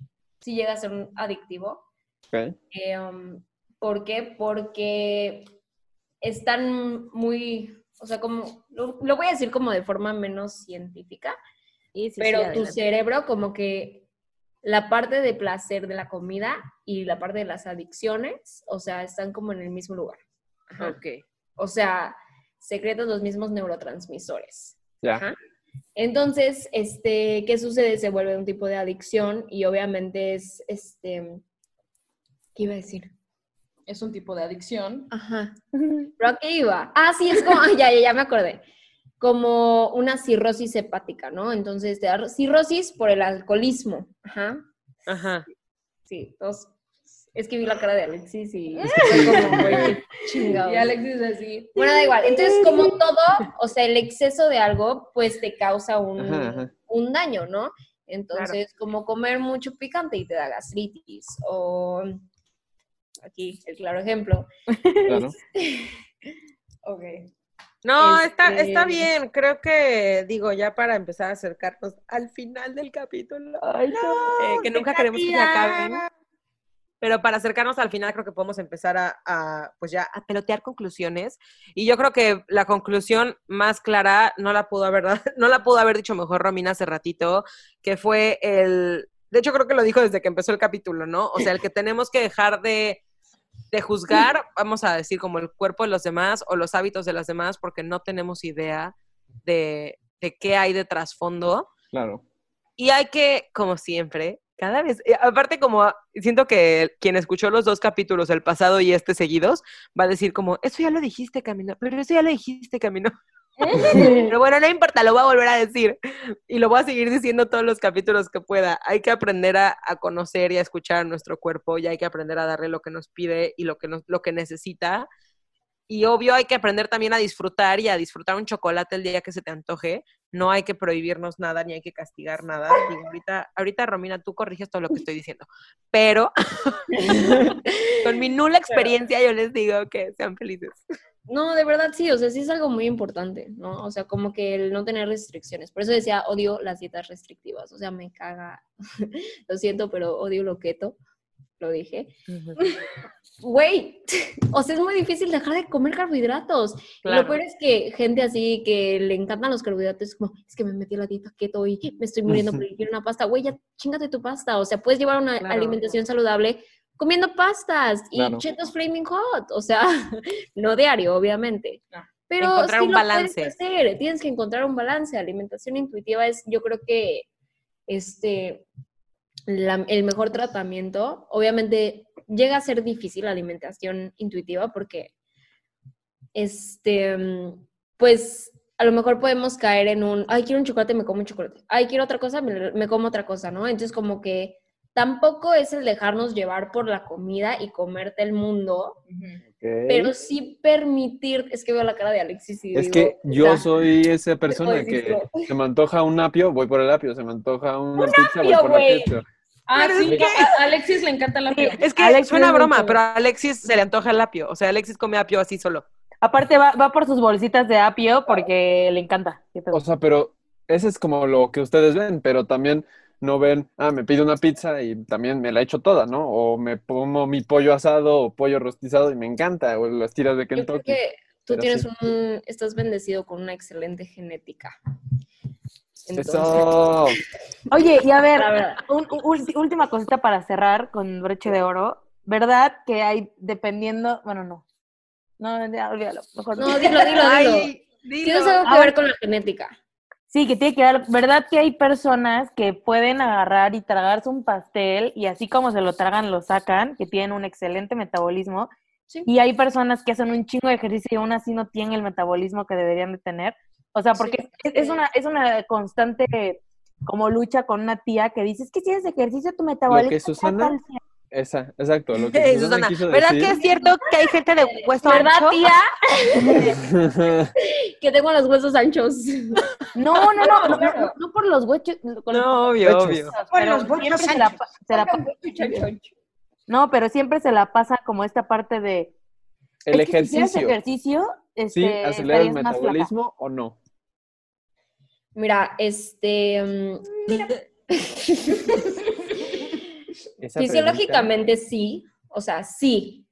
si llega a ser un adictivo. Okay. Eh, um, ¿Por qué? Porque están muy, o sea, como, lo, lo, voy a decir como de forma menos científica, sí, sí, pero sí, tu cerebro como que la parte de placer de la comida y la parte de las adicciones, o sea, están como en el mismo lugar. Ajá. Ok. O sea, secretan los mismos neurotransmisores. Ya. Ajá. Entonces, este, ¿qué sucede? Se vuelve un tipo de adicción y obviamente es, este, ¿qué iba a decir? Es un tipo de adicción. Ajá. ¿Pero a qué iba? Ah, sí, es como, ya, ya, ya me acordé. Como una cirrosis hepática, ¿no? Entonces, te da cirrosis por el alcoholismo. Ajá. Ajá. Sí, entonces, es que vi la cara de Alexis y es que fue como muy chingado. Y Alexis así. Bueno, da igual. Entonces, como todo, o sea, el exceso de algo, pues te causa un, Ajá, ajá. un daño, ¿no? Entonces, como comer mucho picante y te da gastritis. O aquí, el claro ejemplo. Claro. Ok. No, está, Este- está bien. Creo que, digo, ya para empezar a acercarnos al final del capítulo, Ay, eh, que nunca queremos que se acaben. Pero para acercarnos al final creo que podemos empezar a, a, pues ya, a pelotear conclusiones. Y yo creo que la conclusión más clara no la pudo haber, no la pudo haber dicho mejor Romina hace ratito, que fue el, de hecho creo que lo dijo desde que empezó el capítulo, ¿no? O sea, el que tenemos que dejar de, de juzgar, vamos a decir, como el cuerpo de los demás o los hábitos de los demás, porque no tenemos idea de, de qué hay de trasfondo. Claro. Y hay que, como siempre, cada vez, eh, aparte como siento que quien escuchó los dos capítulos, el pasado y este seguidos, va a decir como, eso ya lo dijiste, Camino, pero eso ya lo dijiste, Camino. pero bueno, no importa, lo voy a volver a decir. Y lo voy a seguir diciendo todos los capítulos que pueda. Hay que aprender a, a conocer y a escuchar a nuestro cuerpo y hay que aprender a darle lo que nos pide y lo que, nos, lo que necesita. Y obvio hay que aprender también a disfrutar y a disfrutar un chocolate el día que se te antoje. No hay que prohibirnos nada ni hay que castigar nada. Digo, ahorita, ahorita, Romina, tú corriges todo lo que estoy diciendo. Pero con mi nula experiencia yo les digo que sean felices. No, de verdad sí, o sea, sí es algo muy importante, ¿no? O sea, como que el no tener restricciones. Por eso decía, odio las dietas restrictivas, o sea, me caga, lo siento, pero odio lo keto, lo dije. Güey, o sea, es muy difícil dejar de comer carbohidratos. Lo peor es que gente así que le encantan los carbohidratos, es como, es que me metí a la dieta keto y me estoy muriendo porque quiero una pasta. Güey, ya chingate tu pasta. O sea, puedes llevar una alimentación saludable comiendo pastas y chetos flaming hot, o sea, no diario, obviamente. Pero encontrar sí un lo balance. hacer. Tienes que encontrar un balance. Alimentación intuitiva es, yo creo que, este, el mejor tratamiento. Obviamente llega a ser difícil la alimentación intuitiva porque, este, pues, a lo mejor podemos caer en un, ay, quiero un chocolate, me como un chocolate. Ay, quiero otra cosa, me, como otra cosa, ¿no? Entonces, como que tampoco es el dejarnos llevar por la comida y comerte el mundo, pero sí permitir, es que veo la cara de Alexis y Es que yo soy esa persona que se me antoja un apio, voy por el apio, se me antoja una pizza, voy por la pizza. Ah, sí, a Alexis le encanta el apio. Es que Alex suena broma, pero a Alexis se le antoja el apio. O sea, Alexis come apio así solo. Aparte va, va por sus bolsitas de apio porque le encanta. O sea, pero ese es como lo que ustedes ven, pero también no ven, ah, me pido una pizza y también me la echo toda, ¿no? O me pongo mi pollo asado o pollo rostizado y me encanta, o las tiras de Kentucky. Yo creo que tú tienes un, estás bendecido con una excelente genética. Eso. Oye, y a ver, última cosita para cerrar con broche de oro. ¿Verdad que hay, dependiendo, bueno, no. No, olvídalo. Mejor no, dilo, dilo, dilo. Tienes algo que ver con la genética. Sí, que tiene que dar, ¿verdad que hay personas que pueden agarrar y tragarse un pastel y así como se lo tragan, lo sacan, que tienen un excelente metabolismo? Y hay personas que hacen un chingo de ejercicio y aún así no tienen el metabolismo que deberían de tener. O sea, porque es, una, es una constante como lucha con una tía que dice, es que si haces ejercicio tu metabolismo... Lo que Susana, esa, exacto. Lo que Susana, ¿Verdad que es cierto que hay gente de hueso ¿verdad, ancho? tía? que tengo los huesos anchos. No, no, no, no, no, por los huesos. No, obvio, obvio. Por los huesos se la, No, pero siempre se la pasa como esta parte de... El ejercicio. Si ejercicio, este, ¿Sí? ¿Acelera el metabolismo o no? Mira, este... Fisiológicamente sí, o sea, sí.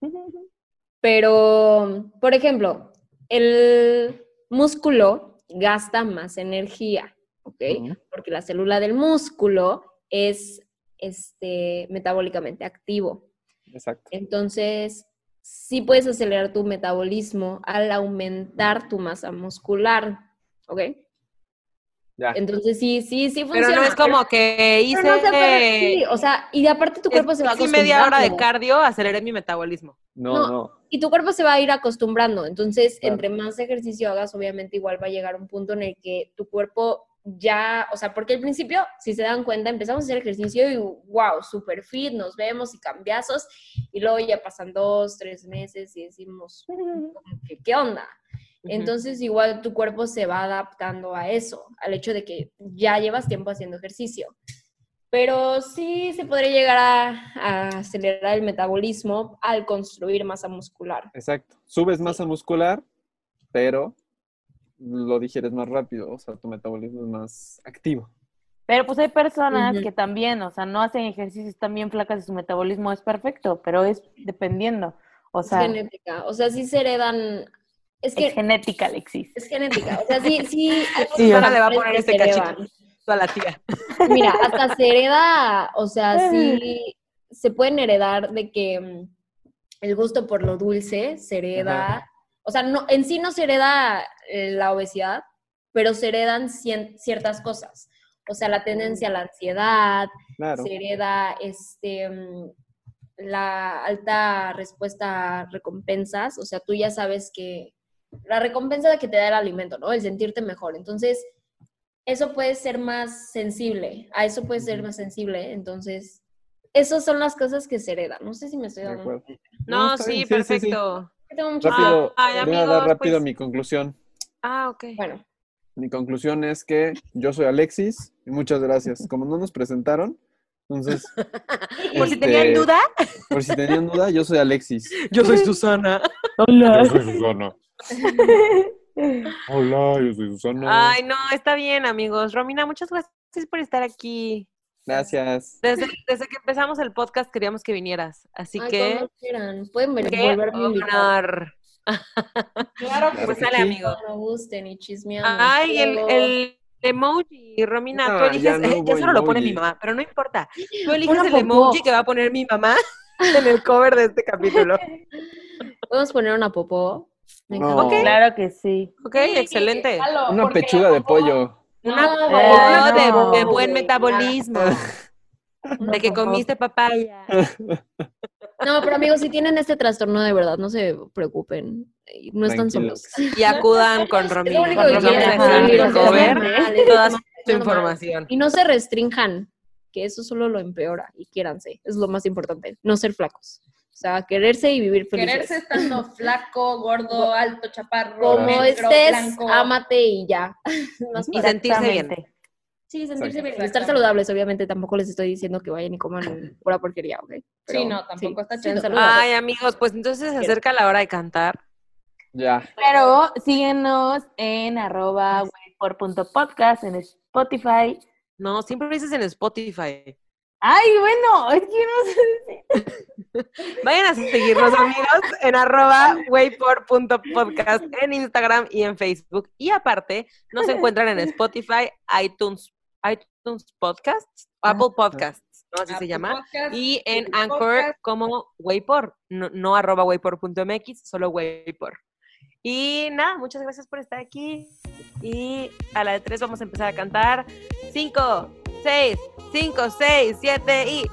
Pero, por ejemplo, el músculo gasta más energía, ¿ok? Porque la célula del músculo es este, metabólicamente activo. Exacto. Entonces, sí puedes acelerar tu metabolismo al aumentar tu masa muscular, ¿ok? Entonces sí, sí, sí funciona. Pero no es como que hice... No o sea, y aparte tu cuerpo se va acostumbrando. media hora de cardio, aceleré mi metabolismo. No, no, Y tu cuerpo se va a ir acostumbrando. Entonces, entre más ejercicio hagas, obviamente igual va a llegar un punto en el que tu cuerpo ya, o sea, porque al principio, si se dan cuenta, empezamos a hacer ejercicio y wow, super fit, nos vemos y cambiazos, y luego ya pasan dos, tres meses y decimos, ¿qué onda? Entonces igual tu cuerpo se va adaptando a eso, al hecho de que ya llevas tiempo haciendo ejercicio. Pero sí se podría llegar a, acelerar el metabolismo al construir masa muscular. Exacto. Subes masa muscular, pero lo digieres más rápido, o sea, tu metabolismo es más activo. Pero pues hay personas que también, o sea, no hacen ejercicios tan bien flacas y su metabolismo es perfecto, pero es dependiendo. O sea, genética. O sea, sí se heredan es, que, genética, Alexis. Es genética. O sea, sí, sí. sí ahora le va a poner este cachito a la tía. Mira, hasta se hereda, o sea, sí se pueden heredar de que mm, el gusto por lo dulce se hereda. O sea, no, en sí no se hereda eh, la obesidad, pero se heredan ciertas cosas. O sea, la tendencia a la ansiedad, se hereda este, mm, la alta respuesta a recompensas. O sea, tú ya sabes que la recompensa de que te da el alimento, ¿no? El sentirte mejor. Entonces, eso puede ser más sensible, a eso puede ser más sensible. Entonces, esas son las cosas que se heredan. No sé si me estoy dando. No, sí, perfecto. Rápido, voy a dar rápido pues. mi conclusión. Ah, ok. Bueno. Mi conclusión es que yo soy Alexis y muchas gracias. Como no nos presentaron, Entonces. por si tenían este, duda. Por si tenían duda, yo soy Alexis. Yo soy Susana. Hola. Yo soy Susana. Hola, yo soy Susana. Ay, no, está bien, amigos. Romina, muchas gracias por estar aquí. Gracias. Desde, desde que empezamos el podcast queríamos que vinieras, así que... Pueden venir, volverme a Claro que pues sale, amigo. No gusten y Ay, el, el emoji, Romina, tú eliges, ya, no ya solo lo pone mi mamá, pero no importa. Tú eliges el emoji que va a poner mi mamá en el cover de este capítulo. ¿Podemos poner una popó? No. Claro que sí. Ok, excelente. Una pechuga de pollo. Una popó de, buen metabolismo. de que comiste papaya. No, pero amigos, si tienen este trastorno de verdad, no se preocupen. No están solos. Y acudan con Romina. Con ver toda su información. Y no se restrinjan, que eso solo lo empeora. Y quiéranse, es lo más importante. No ser flacos. O sea, quererse y vivir felices. Quererse estando flaco, gordo, alto, chaparro, Como estés, ámate y ya. y sentirse bien. Sí, sentirse bien. Estar saludables, obviamente, tampoco les estoy diciendo que vayan y coman pura porquería, ¿ok? sí, no, tampoco está chido. Ay, amigos, pues entonces se acerca la hora de cantar. Ya. Pero síguenos en arroba podcast en Spotify. No, siempre lo dices en Spotify. Ay, bueno, es que no sé. Vayan a seguirnos, amigos, en arroba waypor.podcast en Instagram y en Facebook. Y aparte, nos encuentran en Spotify, iTunes, iTunes Podcasts, Apple Podcasts, ¿no? Así se llama. y en Anchor como Waypor, no, no arroba waypor.mx, solo Waypor. Y nada, muchas gracias por estar aquí. Y a la de tres vamos a empezar a cantar. Cinco, seis, cinco, seis, siete y.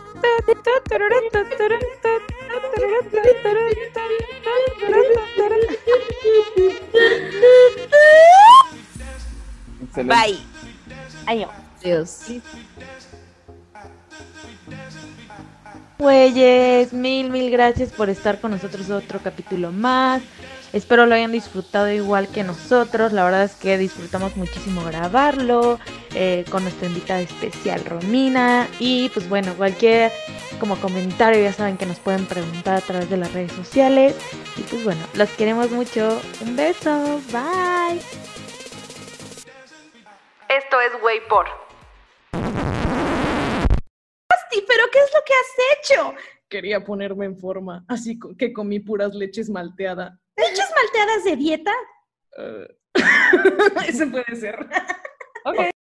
Bye. Adiós. Güeyes, mil, mil gracias por estar con nosotros otro capítulo más. Espero lo hayan disfrutado igual que nosotros. La verdad es que disfrutamos muchísimo grabarlo eh, con nuestra invitada especial Romina. Y pues bueno, cualquier como comentario ya saben que nos pueden preguntar a través de las redes sociales. Y pues bueno, los queremos mucho. Un beso. Bye. Esto es Waypor. ¿Pero qué es lo que has hecho? Quería ponerme en forma, así que comí puras leches malteada. ¿Leches malteadas de dieta? Uh, Eso puede ser. ok.